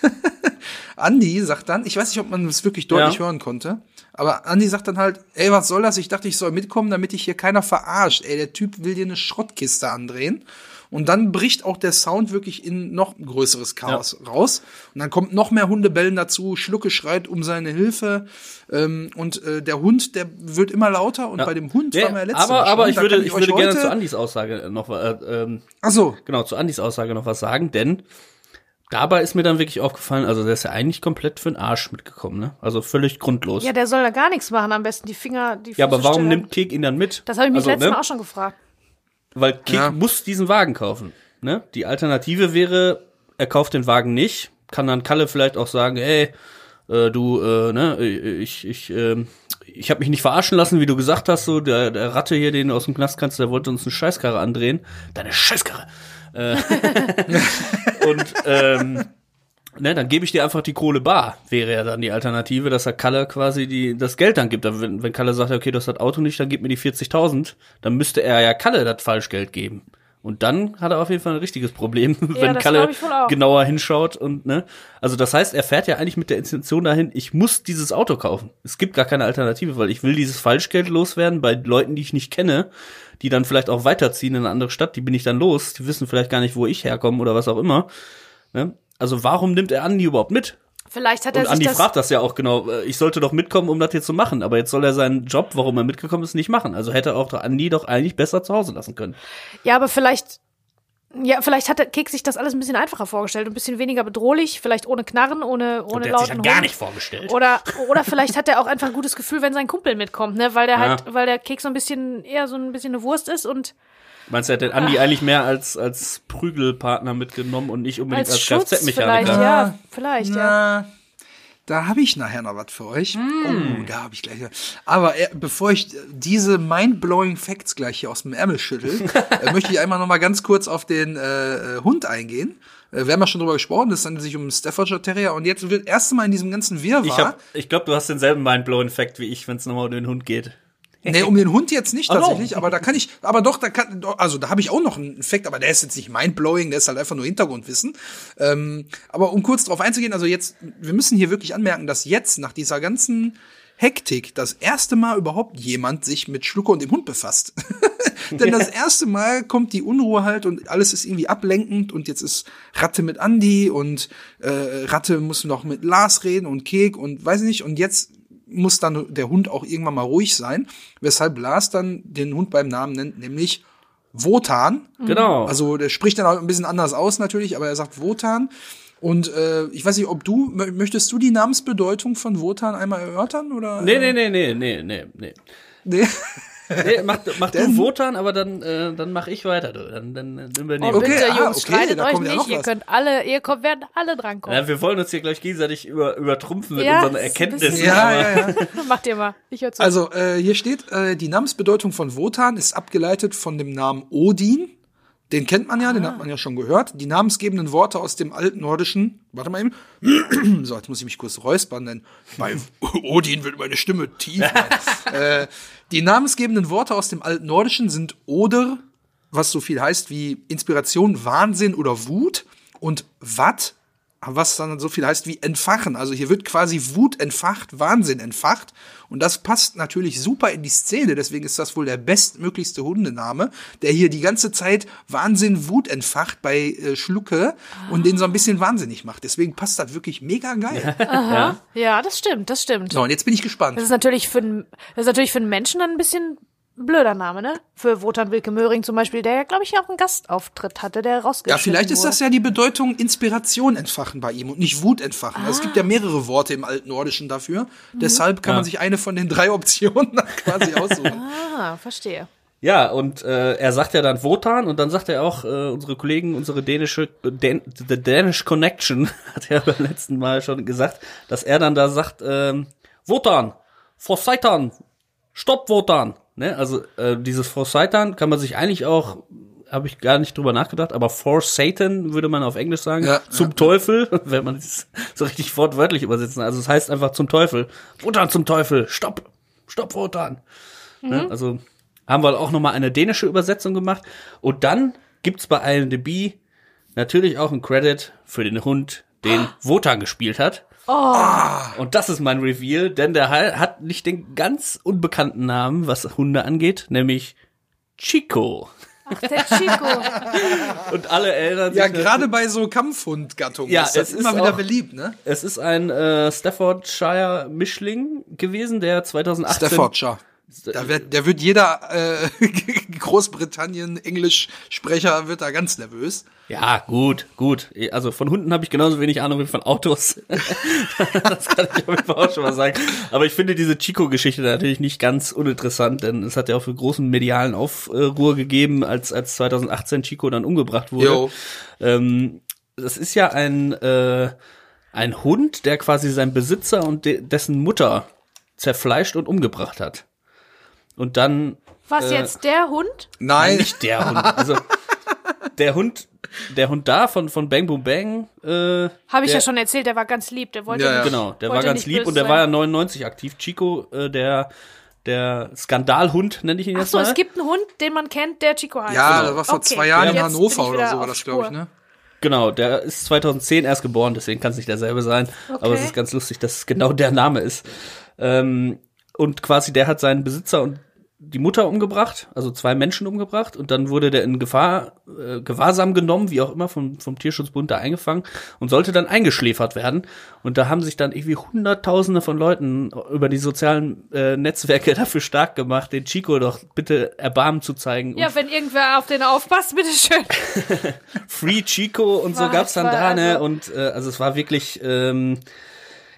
Andi sagt dann, ich weiß nicht, ob man das wirklich deutlich Ja. hören konnte, aber Andi sagt dann halt, ey, was soll das? Ich dachte, ich soll mitkommen, damit ich hier keiner verarscht. Ey, der Typ will dir eine Schrottkiste andrehen. Und dann bricht auch der Sound wirklich in noch größeres Chaos raus. Und dann kommt noch mehr Hundebellen dazu. Schlucke schreit um seine Hilfe. Ähm, und äh, der Hund, der wird immer lauter. Und bei dem Hund Ja, waren wir ja letztes aber aber ich würde, ich euch würde gerne zu Andis Aussage noch äh, ähm, Ach so, genau zu Andis Aussage noch was sagen, denn dabei ist mir dann wirklich aufgefallen, also der ist ja eigentlich komplett für den Arsch mitgekommen, ne? Also völlig grundlos. Ja, der soll da gar nichts machen, am besten die Finger, die Ja, aber Füße warum stillhalten. nimmt Kek ihn dann mit? Das habe ich mich also, letztes ne? Mal auch schon gefragt. Weil Kek Ja. muss diesen Wagen kaufen. Ne? Die Alternative wäre, er kauft den Wagen nicht, kann dann Kalle vielleicht auch sagen, ey, äh, du, äh, ne, ich, ich, ähm, ich habe mich nicht verarschen lassen, wie du gesagt hast, so der, der Ratte hier, den du aus dem Knast kannst, der wollte uns eine Scheißkarre andrehen. Deine Scheißkarre. Äh, und ähm, ne, dann gebe ich dir einfach die Kohle bar, wäre ja dann die Alternative, dass er Kalle quasi die, das Geld dann gibt. Aber wenn, wenn Kalle sagt, okay, du hast das Auto nicht, dann gib mir die 40.000, dann müsste er ja Kalle das Falschgeld geben. Und dann hat er auf jeden Fall ein richtiges Problem, wenn das Kalle genauer hinschaut und ne. Also das heißt, er fährt ja eigentlich mit der Intention dahin, ich muss dieses Auto kaufen. Es gibt gar keine Alternative, weil ich will dieses Falschgeld loswerden bei Leuten, die ich nicht kenne, die dann vielleicht auch weiterziehen in eine andere Stadt, die bin ich dann los, die wissen vielleicht gar nicht, wo ich herkomme oder was auch immer. Ne? Also warum nimmt er Andi überhaupt mit? Vielleicht hat er Und sich Andi das. fragt das ja auch genau. äh, Ich sollte doch mitkommen, um das hier zu machen. Aber jetzt soll er seinen Job, warum er mitgekommen ist, nicht machen. Also hätte auch Andi doch eigentlich besser zu Hause lassen können. Ja, aber vielleicht. Ja, vielleicht hat der Keks sich das alles ein bisschen einfacher vorgestellt, ein bisschen weniger bedrohlich, vielleicht ohne Knarren, ohne, ohne hat sich lauten ja gar Hund. nicht vorgestellt. Oder, oder vielleicht hat er auch einfach ein gutes Gefühl, wenn sein Kumpel mitkommt, ne? Weil der Ja. halt, weil der Keks so ein bisschen eher so ein bisschen eine Wurst ist und Meinst du, er hat den Andi eigentlich mehr als, als Prügelpartner mitgenommen und nicht unbedingt als als, Schutz vielleicht, Kfz-Mechaniker? ja, vielleicht, ja. Na, da habe ich nachher noch was für euch. Oh, da habe ich gleich. Aber äh, bevor ich diese mind-blowing Facts gleich hier aus dem Ärmel schüttel, äh, möchte ich einmal noch mal ganz kurz auf den äh, äh, Hund eingehen. Äh, wir haben ja schon drüber gesprochen, das handelt sich um einen Staffordshire Terrier und jetzt wird erst Mal in diesem ganzen Wirrwarr. Ich, hab, ich glaube, du hast denselben Mind-Blow-Effekt wie ich, wenn es nochmal um den Hund geht. Nee, um den Hund jetzt nicht tatsächlich, aber da kann ich, aber doch, da kann, also da habe ich auch noch einen Effekt, aber der ist jetzt nicht mindblowing, der ist halt einfach nur Hintergrundwissen. Ähm, aber um kurz drauf einzugehen, also jetzt, wir müssen hier wirklich anmerken, dass jetzt nach dieser ganzen Hektik das erste Mal überhaupt jemand sich mit Schlucke und dem Hund befasst. Denn das erste Mal kommt die Unruhe halt und alles ist irgendwie ablenkend und jetzt ist Ratte mit Andi und äh, Ratte muss noch mit Lars reden und Kek und weiß ich nicht und jetzt muss dann der Hund auch irgendwann mal ruhig sein, weshalb Lars dann den Hund beim Namen nennt, nämlich Wotan. Genau. Also der spricht dann auch ein bisschen anders aus natürlich, aber er sagt Wotan. Und äh, ich weiß nicht, ob du, mö- möchtest du die Namensbedeutung von Wotan einmal erörtern? Oder? nee, nee, nee, nee, nee, nee, nee. nee. Nee, mach, mach du Wotan, aber dann, äh, dann mach ich weiter. Du. Dann, dann, dann übernehme Oh, Okay, bitte, ah, Jungs, okay, streitet euch nicht. Ihr könnt alle, ihr kommt, werden alle drankommen. Ja, wir wollen uns hier gleich gegenseitig über, übertrumpfen mit Ja, unseren Erkenntnissen. Ja, ja, ja. Macht ihr mal. Ich höre zu. Also äh, hier steht, äh, die Namensbedeutung von Wotan ist abgeleitet von dem Namen Odin. Den kennt man ja, den hat man ja schon gehört. Die namensgebenden Worte aus dem altnordischen, warte mal eben, so, jetzt muss ich mich kurz räuspern, denn bei Odin wird meine Stimme tief. äh, die namensgebenden Worte aus dem altnordischen sind Oder, was so viel heißt wie Inspiration, Wahnsinn oder Wut und Watt, was dann so viel heißt wie entfachen. Also hier wird quasi Wut entfacht, Wahnsinn entfacht. Und das passt natürlich super in die Szene. Deswegen ist das wohl der bestmöglichste Hundename, der hier die ganze Zeit Wahnsinn, Wut entfacht bei äh, Schlucke und den so ein bisschen wahnsinnig macht. Deswegen passt das wirklich mega geil. ja, das stimmt, das stimmt. So, und jetzt bin ich Das gespannt. ist natürlich für einen, das ist natürlich für einen Menschen dann ein bisschen blöder Name, ne? Für Wotan Wilke Möhring zum Beispiel, der ja, glaube ich, auch einen Gastauftritt hatte, der Ja, rausgeschnitten vielleicht ist wurde. das ja die Bedeutung Inspiration entfachen bei ihm und nicht Wut entfachen. Also Es gibt ja mehrere Worte im Altnordischen dafür. Deshalb kann man sich eine von den drei Optionen quasi aussuchen. Ah, verstehe. Ja, und äh, er sagt ja dann Wotan und dann sagt er auch, äh, unsere Kollegen, unsere dänische, Dan The Danish Connection, hat er beim letzten Mal schon gesagt, dass er dann da sagt, ähm, Wotan, vor Seitan, stopp Wotan. Ne? Also äh, dieses vor Seitan kann man sich eigentlich auch, habe ich gar nicht drüber nachgedacht, aber for Satan würde man auf Englisch sagen, Ja, zum Teufel, wenn man es so richtig wortwörtlich übersetzen. Also es heißt einfach zum Teufel. Wotan zum Teufel, stopp, stopp Wotan. Ne? Also haben wir auch nochmal eine dänische Übersetzung gemacht. Und dann gibt's bei IMDb natürlich auch einen Credit für den Hund, den Wotan gespielt hat. Und das ist mein Reveal, denn der ha- hat nicht den ganz unbekannten Namen, was Hunde angeht, nämlich Chico. Ach, der Chico. Und alle erinnern sich. Ja, gerade bei so Kampfhundgattungen Ja, ist das es ist immer wieder auch- beliebt, ne? Es ist ein äh, Staffordshire Mischling gewesen, der 2018 Staffordshire. Da wird, der wird jeder äh, Großbritannien Englischsprecher wird da ganz nervös. Ja, gut, gut. Also von Hunden habe ich genauso wenig Ahnung wie von Autos. das kann ich auf jeden Fall auch schon mal sagen. Aber ich finde diese Chico-Geschichte natürlich nicht ganz uninteressant, denn es hat ja auch für großen medialen Aufruhr gegeben, als, als 2018 Chico dann umgebracht wurde. Ähm, das ist ja ein, äh, ein Hund, der quasi seinen Besitzer und de dessen Mutter zerfleischt und umgebracht hat. Und dann Was Äh, jetzt, der Hund? Nein, nicht der Hund. Also der Hund, der Hund da von von Bang Boom Bang. Äh, Habe ich der, ja schon erzählt, der war ganz lieb. Der wollte Ja, ja. nicht, Genau, der war ganz lieb und der sein. war ja 99 aktiv. Chico, äh, der der Skandalhund nenne ich ihn Ach jetzt so, mal. es gibt einen Hund, den man kennt, der Chico heißt. ja, Genau. das war vor Okay, zwei Jahren in Hannover oder so war das, glaube ich, ne? Genau, der ist 2010 erst geboren, deswegen kann es nicht derselbe sein. Aber es Okay. ist ganz lustig, dass es genau der Name ist. Ähm, und quasi der hat seinen Besitzer und die Mutter umgebracht, also zwei Menschen umgebracht und dann wurde der in Gefahr, äh, Gewahrsam genommen, wie auch immer, vom, vom Tierschutzbund da eingefangen und sollte dann eingeschläfert werden. Und da haben sich dann irgendwie Hunderttausende von Leuten über die sozialen äh, Netzwerke dafür stark gemacht, den Chico doch bitte Erbarmen zu zeigen. Ja, wenn irgendwer auf den aufpasst, bitteschön. Free Chico und so War- gab's dann da, ne? also- Und äh, also es war wirklich, ähm,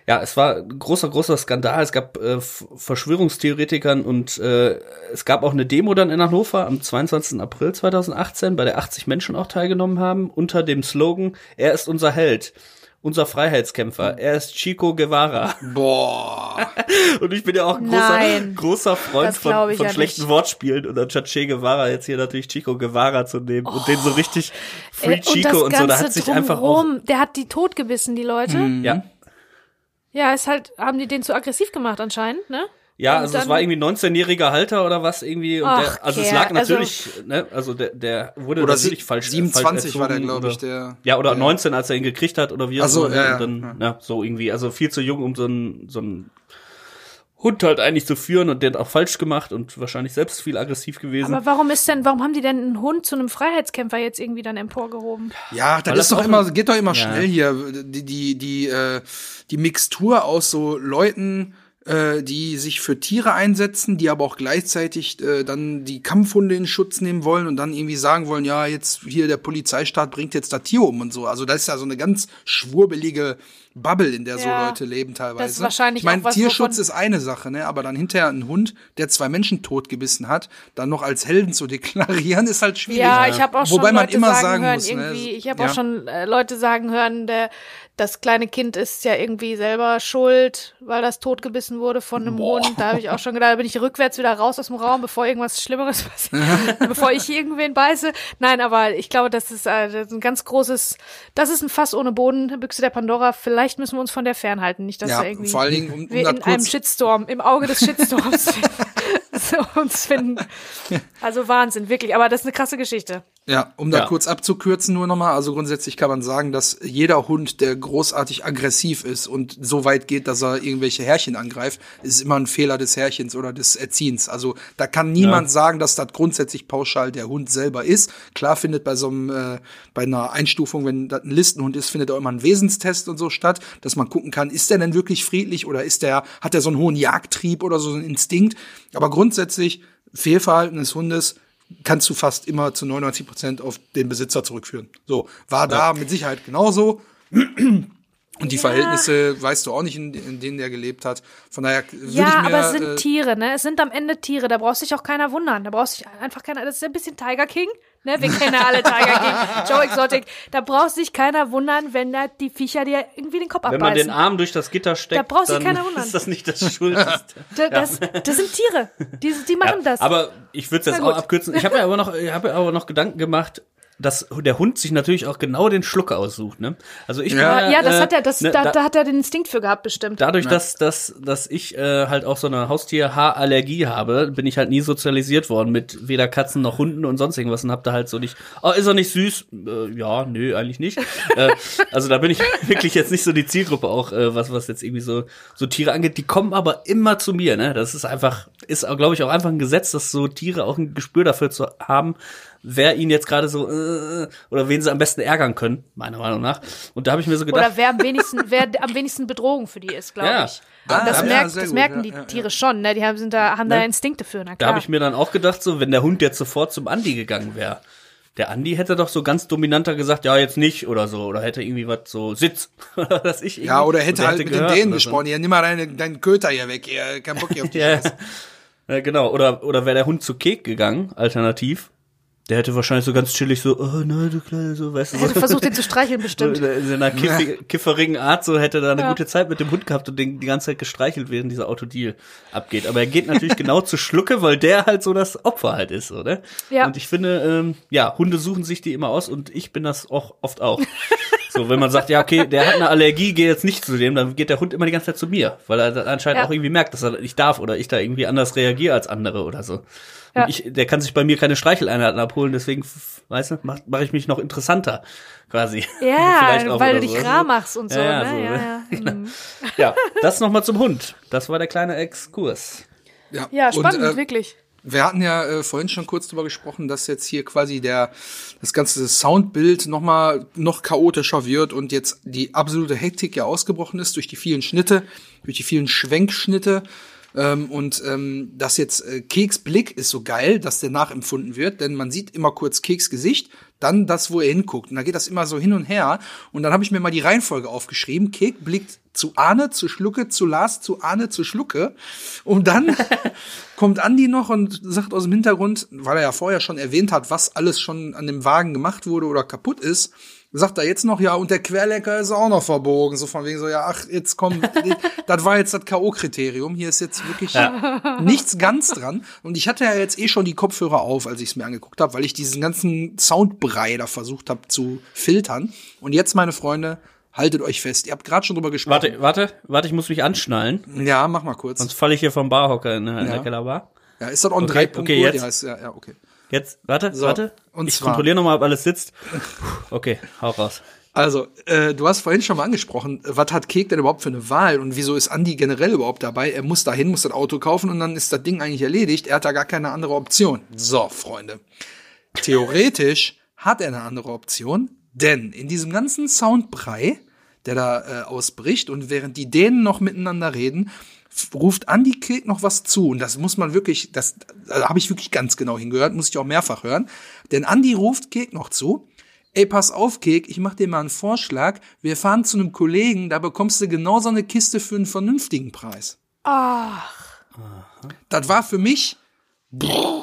ja, es war ein großer, großer Skandal. Es gab äh, Verschwörungstheoretikern und äh, es gab auch eine Demo dann in Hannover am 22. April 2018, bei der 80 Menschen auch teilgenommen haben, unter dem Slogan, er ist unser Held. Unser Freiheitskämpfer. Er ist Chico Guevara. Boah. Und ich bin ja auch ein großer, Nein. großer Freund von, von ja schlechten nicht. Wortspielen und anstatt Che Guevara jetzt hier natürlich Chico Guevara zu nehmen und den so richtig Free Äh, Chico und, so, da hat sich einfach auch, drumherum, Der hat die totgebissen, die Leute. ja, Ja, ist halt, haben die den zu aggressiv gemacht anscheinend, ne? ja, Und also es war irgendwie 19-jähriger Halter oder was irgendwie und Ach, der, also es lag also- natürlich, ne, also der, der wurde Oder natürlich falsch 27 falsch war der, glaube ich, der. Ja, oder der- 19, als er ihn gekriegt hat oder wie auch Ach so, immer, ja, und ja, dann, ja. so irgendwie, also viel zu jung, um so einen, so einen Hund halt eigentlich zu führen und der hat auch falsch gemacht und wahrscheinlich selbst viel aggressiv gewesen. Aber warum ist denn, warum haben die denn einen Hund zu einem Freiheitskämpfer jetzt irgendwie dann emporgehoben? Ja, das ist das doch immer, geht doch immer Ja. schnell hier. Die, die, die, äh, die Mixtur aus so Leuten, äh, die sich für Tiere einsetzen, die aber auch gleichzeitig äh, dann die Kampfhunde in Schutz nehmen wollen und dann irgendwie sagen wollen, ja, jetzt hier der Polizeistaat bringt jetzt das Tier um und so. Also das ist ja so eine ganz schwurbelige Bubble, in der so Ja, Leute leben teilweise. das ist wahrscheinlich ich meine, Tierschutz ist eine Sache, ne? Aber dann hinterher ein Hund, der zwei Menschen totgebissen hat, dann noch als Helden zu deklarieren, ist halt schwierig. Ja, ich habe auch schon Wobei man Leute immer sagen, sagen hören, muss, ne, irgendwie, ich habe ja. auch schon äh, Leute sagen hören, der, das kleine Kind ist ja irgendwie selber schuld, weil das totgebissen wurde von einem Hund. Da habe ich auch schon gedacht, da bin ich rückwärts wieder raus aus dem Raum, bevor irgendwas Schlimmeres passiert, bevor ich irgendwen beiße. Nein, aber ich glaube, das ist, äh, das ist ein ganz großes, das ist ein Fass ohne Boden, Büchse der Pandora. Vielleicht müssen wir uns von der fernhalten, nicht, dass Ja, da irgendwie vor allen Dingen, um, um wir in einem Shitstorm, im Auge des Shitstorms uns finden. Also Wahnsinn, wirklich. Aber das ist eine krasse Geschichte. Ja, um da Ja. kurz abzukürzen nur nochmal, also grundsätzlich kann man sagen, dass jeder Hund, der großartig aggressiv ist und so weit geht, dass er irgendwelche Härchen angreift, ist immer ein Fehler des Härchens oder des Erziehens. Also da kann niemand sagen, dass das grundsätzlich pauschal der Hund selber ist. Klar findet bei so einem, äh, bei einer Einstufung, wenn das ein Listenhund ist, findet auch immer ein Wesenstest und so statt, dass man gucken kann, ist der denn wirklich friedlich oder ist der, hat der so einen hohen Jagdtrieb oder so einen Instinkt? Aber grundsätzlich, Fehlverhalten des Hundes kannst du fast immer zu 99 Prozent auf den Besitzer zurückführen. So, war da mit Sicherheit genauso. Und die Verhältnisse weißt du auch nicht, in, in denen der gelebt hat. Von daher würde Ja, ich mir. aber es sind äh, Tiere, ne? Es sind am Ende Tiere. Da brauchst dich auch keiner wundern. Da brauchst dich einfach keiner. Das ist ein bisschen Tiger King, ne? Wir kennen ja alle Tiger King, Joe Exotic. Da brauchst sich keiner wundern, wenn da die Viecher dir irgendwie den Kopf Wenn man den abbeißen. Arm durch das Gitter steckt, Da braucht sich keiner wundern. ist das nicht das Schuldigste. Da- das, das sind Tiere. Die, die machen Ja, das. Aber ich würde es jetzt auch abkürzen. Ich habe mir aber noch, ich habe mir aber noch Gedanken gemacht, dass der Hund sich natürlich auch genau den Schluck aussucht. Ne? Also ich Ja. bin ja, das äh, hat er, das, ne, da, da- hat er den Instinkt für gehabt, bestimmt. Dadurch, dass, dass, dass ich äh, halt auch so eine Haustier-Haarallergie habe, bin ich halt nie sozialisiert worden mit weder Katzen noch Hunden und sonst irgendwas und hab da halt so nicht, oh, ist er nicht süß? Äh, ja, nö, eigentlich nicht. äh, also da bin ich wirklich jetzt nicht so die Zielgruppe auch, äh, was, was jetzt irgendwie so, so Tiere angeht. Die kommen aber immer zu mir, ne? Das ist einfach, ist, glaube ich, auch einfach ein Gesetz, dass so Tiere auch ein Gespür dafür zu haben, wer ihn jetzt gerade so, äh, oder wen sie am besten ärgern können, meiner Meinung nach. Und da habe ich mir so gedacht, Oder wer am wenigsten, wer am wenigsten Bedrohung für die ist, glaube Ja. ich. Ah, das, ja, merkt, das gut, merken ja, die ja, ja. Tiere schon, ne? Die haben, sind da, haben da Ne? Instinkte für, na Da klar. habe ich mir dann auch gedacht, so, wenn der Hund jetzt sofort zum Andi gegangen wäre, der Andi hätte doch so ganz dominanter gesagt, ja, jetzt nicht oder so, oder hätte irgendwie was so Sitz, dass ich ja, oder hätte halt mit den Dänen gesprochen. Ja, nimm mal deine, deinen Köter hier weg. Ja, kein Bock hier auf die Ja, ja, genau, oder, oder wäre der Hund zu Kek gegangen, alternativ, der hätte wahrscheinlich so ganz chillig so, oh nein, du Kleine, so, weißt du, Er hätte so. versucht, den zu streicheln, So bestimmt. in in seiner kiffi- kifferigen Art so hätte er da eine Ja. gute Zeit mit dem Hund gehabt und den die ganze Zeit gestreichelt, während dieser Autodeal abgeht. Aber er geht natürlich genau zu Schlucke, weil der halt so das Opfer halt ist, oder? Ja. Und ich finde, ähm, ja, Hunde suchen sich die immer aus und ich bin das auch oft auch. so, wenn man sagt, ja, okay, der hat eine Allergie, geh jetzt nicht zu dem, dann geht der Hund immer die ganze Zeit zu mir, weil er anscheinend Ja. auch irgendwie merkt, dass er nicht darf oder ich da irgendwie anders reagiere als andere oder so. Ja. Und ich, der kann sich bei mir keine Streicheleinheiten abholen, deswegen, weißt du, mache mach ich mich noch interessanter, quasi. Ja, weil du dich so. rar machst und so, Ja, ne? so, ja, ne? ja. Mhm. Ja, das nochmal zum Hund. Das war der kleine Exkurs. ja, spannend, Und, äh, wirklich. Wir hatten ja äh, vorhin schon kurz drüber gesprochen, dass jetzt hier quasi der das ganze Soundbild noch mal noch chaotischer wird und jetzt die absolute Hektik ja ausgebrochen ist durch die vielen Schnitte, durch die vielen Schwenkschnitte ähm, und ähm, das jetzt äh, Keks Blick ist so geil, dass der nachempfunden wird, denn man sieht immer kurz Keks Gesicht, dann das, wo er hinguckt. Und da geht das immer so hin und her. Und dann habe ich mir mal die Reihenfolge aufgeschrieben. Kek blickt zu Arne, zu Schlucke, zu Lars, zu Arne, zu Schlucke. Und dann kommt Andi noch und sagt aus dem Hintergrund, weil er ja vorher schon erwähnt hat, was alles schon an dem Wagen gemacht wurde oder kaputt ist, sagt er jetzt noch, ja, und der Querlecker ist auch noch verbogen. So von wegen so, ja, ach, jetzt komm, das war jetzt das K.O.-Kriterium. Hier ist jetzt wirklich ja. nichts ganz dran. Und ich hatte ja jetzt eh schon die Kopfhörer auf, als ich es mir angeguckt habe, weil ich diesen ganzen Soundbrei da versucht habe zu filtern. Und jetzt, meine Freunde, haltet euch fest. Ihr habt gerade schon drüber gesprochen. Warte, warte, warte, ich muss mich anschnallen. Ja, mach mal kurz. Sonst falle ich hier vom Barhocker in, in ja. der Kellerbar. Ja, ist das on okay, okay, jetzt. Ja, ist, ja, ja, okay. Jetzt, warte, So, warte. und ich kontrolliere nochmal, ob alles sitzt. Okay, hau raus. Also, äh, du hast vorhin schon mal angesprochen, was hat Kek denn überhaupt für eine Wahl und wieso ist Andi generell überhaupt dabei? Er muss dahin, muss das Auto kaufen und dann ist das Ding eigentlich erledigt. Er hat da gar keine andere Option. So, Freunde. Theoretisch hat er eine andere Option, denn in diesem ganzen Soundbrei, der da äh, ausbricht und während die Dänen noch miteinander reden, ruft Andi Kek noch was zu und das muss man wirklich, das da habe ich wirklich ganz genau hingehört, muss ich auch mehrfach hören, denn Andi ruft Kek noch zu. Ey, pass auf, Kek, ich mach dir mal einen Vorschlag. Wir fahren zu einem Kollegen, da bekommst du genau so eine Kiste für einen vernünftigen Preis. Ach, Das war für mich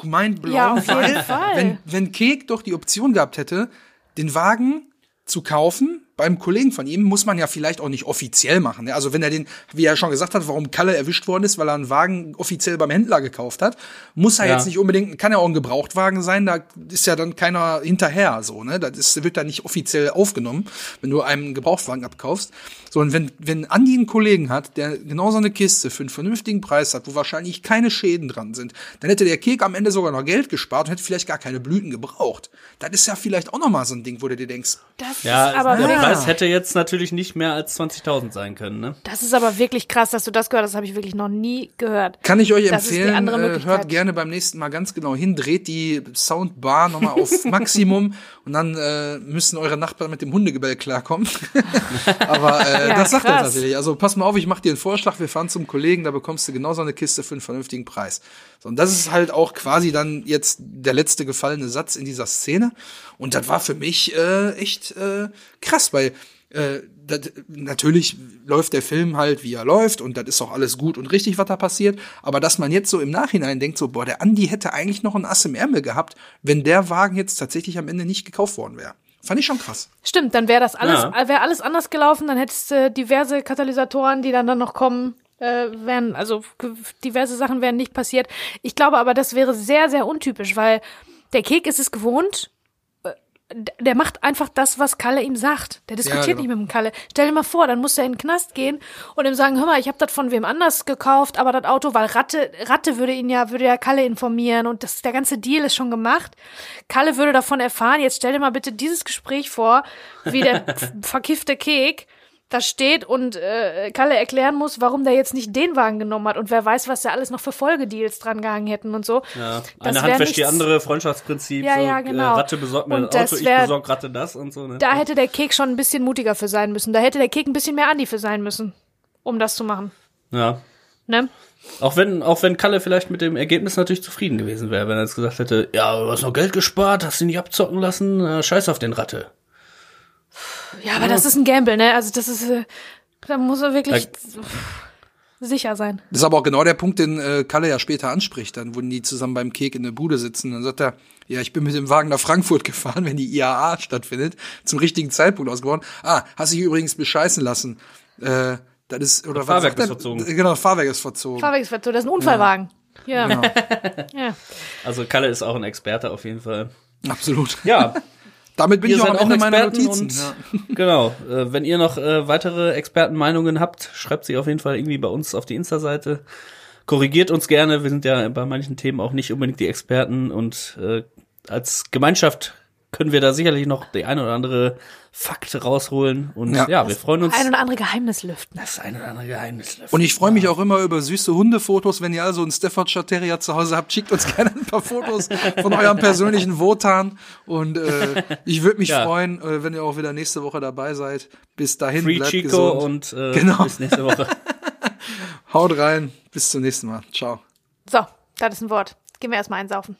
mein Blau, Ja, auf jeden Fall. wenn wenn Kek doch die Option gehabt hätte, den Wagen zu kaufen beim Kollegen von ihm, muss man ja vielleicht auch nicht offiziell machen. ne? Also wenn er den, wie er schon gesagt hat, warum Kalle erwischt worden ist, weil er einen Wagen offiziell beim Händler gekauft hat, muss er Ja. jetzt nicht unbedingt, kann ja auch ein Gebrauchtwagen sein, da ist ja dann keiner hinterher, so, ne? Das ist, wird da nicht offiziell aufgenommen, wenn du einem einen Gebrauchtwagen abkaufst. So, und wenn, wenn Andi einen Kollegen hat, der genau so eine Kiste für einen vernünftigen Preis hat, wo wahrscheinlich keine Schäden dran sind, dann hätte der Kek am Ende sogar noch Geld gespart und hätte vielleicht gar keine Blüten gebraucht. Das ist ja vielleicht auch noch mal so ein Ding, wo du dir denkst, das Ja, ist aber der Preis hätte jetzt natürlich nicht mehr als 20.000 sein können, ne? das ist aber wirklich krass, dass du das gehört hast. Das habe ich wirklich noch nie gehört. Kann ich euch Das ist die empfehlen, andere äh, Möglichkeit. hört gerne beim nächsten Mal ganz genau hin, dreht die Soundbar nochmal auf Maximum und dann äh, müssen eure Nachbarn mit dem Hundegebell klarkommen. Aber äh, Ja, das sagt er krass. tatsächlich. Also pass mal auf, ich mache dir einen Vorschlag, wir fahren zum Kollegen, da bekommst du genau so eine Kiste für einen vernünftigen Preis. So, und das ist halt auch quasi dann jetzt der letzte gefallene Satz in dieser Szene. Und das war für mich äh, echt äh, krass, weil äh, das, natürlich läuft der Film halt, wie er läuft, und das ist auch alles gut und richtig, was da passiert. Aber dass man jetzt so im Nachhinein denkt, so, boah, der Andi hätte eigentlich noch ein Ass im Ärmel gehabt, wenn der Wagen jetzt tatsächlich am Ende nicht gekauft worden wäre. Fand ich schon krass. Stimmt, dann wäre das alles, Ja. wäre alles anders gelaufen, dann hättest du diverse Katalysatoren, die dann dann noch kommen, äh, wären, also diverse Sachen wären nicht passiert. Ich glaube aber, das wäre sehr, sehr untypisch, weil der Kek ist es gewohnt, äh, der macht einfach das, was Kalle ihm sagt. Der diskutiert genau. nicht mit dem Kalle. Stell dir mal vor, dann muss er in den Knast gehen und ihm sagen, hör mal, ich habe das von wem anders gekauft, aber das Auto, weil Ratte, Ratte würde ihn ja, würde ja Kalle informieren und das, der ganze Deal ist schon gemacht. Kalle würde davon erfahren. Jetzt stell dir mal bitte dieses Gespräch vor, wie der verkiffte Kek da steht und äh, Kalle erklären muss, warum der jetzt nicht den Wagen genommen hat und wer weiß, was da alles noch für Folgedeals dran gehangen hätten und so. Ja, eine Hand wäscht die andere, Freundschaftsprinzip, Ja, so, ja, äh, genau. Ratte besorgt mir ein Auto, ich wär- besorg Ratte das und so, ne? Da hätte der Kek schon ein bisschen mutiger für sein müssen. Da hätte der Kek ein bisschen mehr Andi für sein müssen, um das zu machen. Ja. Ne? Auch wenn, auch wenn Kalle vielleicht mit dem Ergebnis natürlich zufrieden gewesen wäre, wenn er jetzt gesagt hätte, ja, du hast noch Geld gespart, hast ihn nicht abzocken lassen, äh, scheiß auf den Ratte. Ja, aber das ist ein Gamble, ne? Also das ist, äh, da muss er wirklich sicher sein. Das ist aber auch genau der Punkt, den äh, Kalle ja später anspricht. Dann, wenn die zusammen beim Kek in der Bude sitzen, dann sagt er, ja, ich bin mit dem Wagen nach Frankfurt gefahren, wenn die IAA stattfindet, zum richtigen Zeitpunkt ausgeworden. Ah, hast dich übrigens bescheißen lassen. Äh, das ist, oder was Fahrwerk er? ist verzogen. Genau, Fahrwerk ist verzogen. Fahrwegsfett, so, das ist ein Unfallwagen. Ja. Genau, ja. Also Kalle ist auch ein Experte auf jeden Fall. absolut. Ja, Damit bin ihr ich auch am auch Ende meiner Experten Notizen. und Ja. genau. Äh, wenn ihr noch äh, weitere Expertenmeinungen habt, schreibt sie auf jeden Fall irgendwie bei uns auf die Insta-Seite. Korrigiert uns gerne. Wir sind ja bei manchen Themen auch nicht unbedingt die Experten und äh, als Gemeinschaft können wir da sicherlich noch die eine oder andere Fakt rausholen. Und ja, Ja. wir freuen uns. Ein oder andere Geheimnis lüften. das ein oder andere Geheimnis. Und ich freue mich auch immer über süße Hundefotos. Wenn ihr also einen Staffordshire Terrier zu Hause habt, schickt uns gerne ein paar Fotos von eurem persönlichen Wotan. Und äh, ich würde mich Ja. freuen, äh, wenn ihr auch wieder nächste Woche dabei seid. Bis dahin, Free bleibt Chico gesund. und äh, Genau. bis nächste Woche. Haut rein. Bis zum nächsten Mal. Ciao. So, das ist ein Wort. Gehen wir erstmal einsaufen.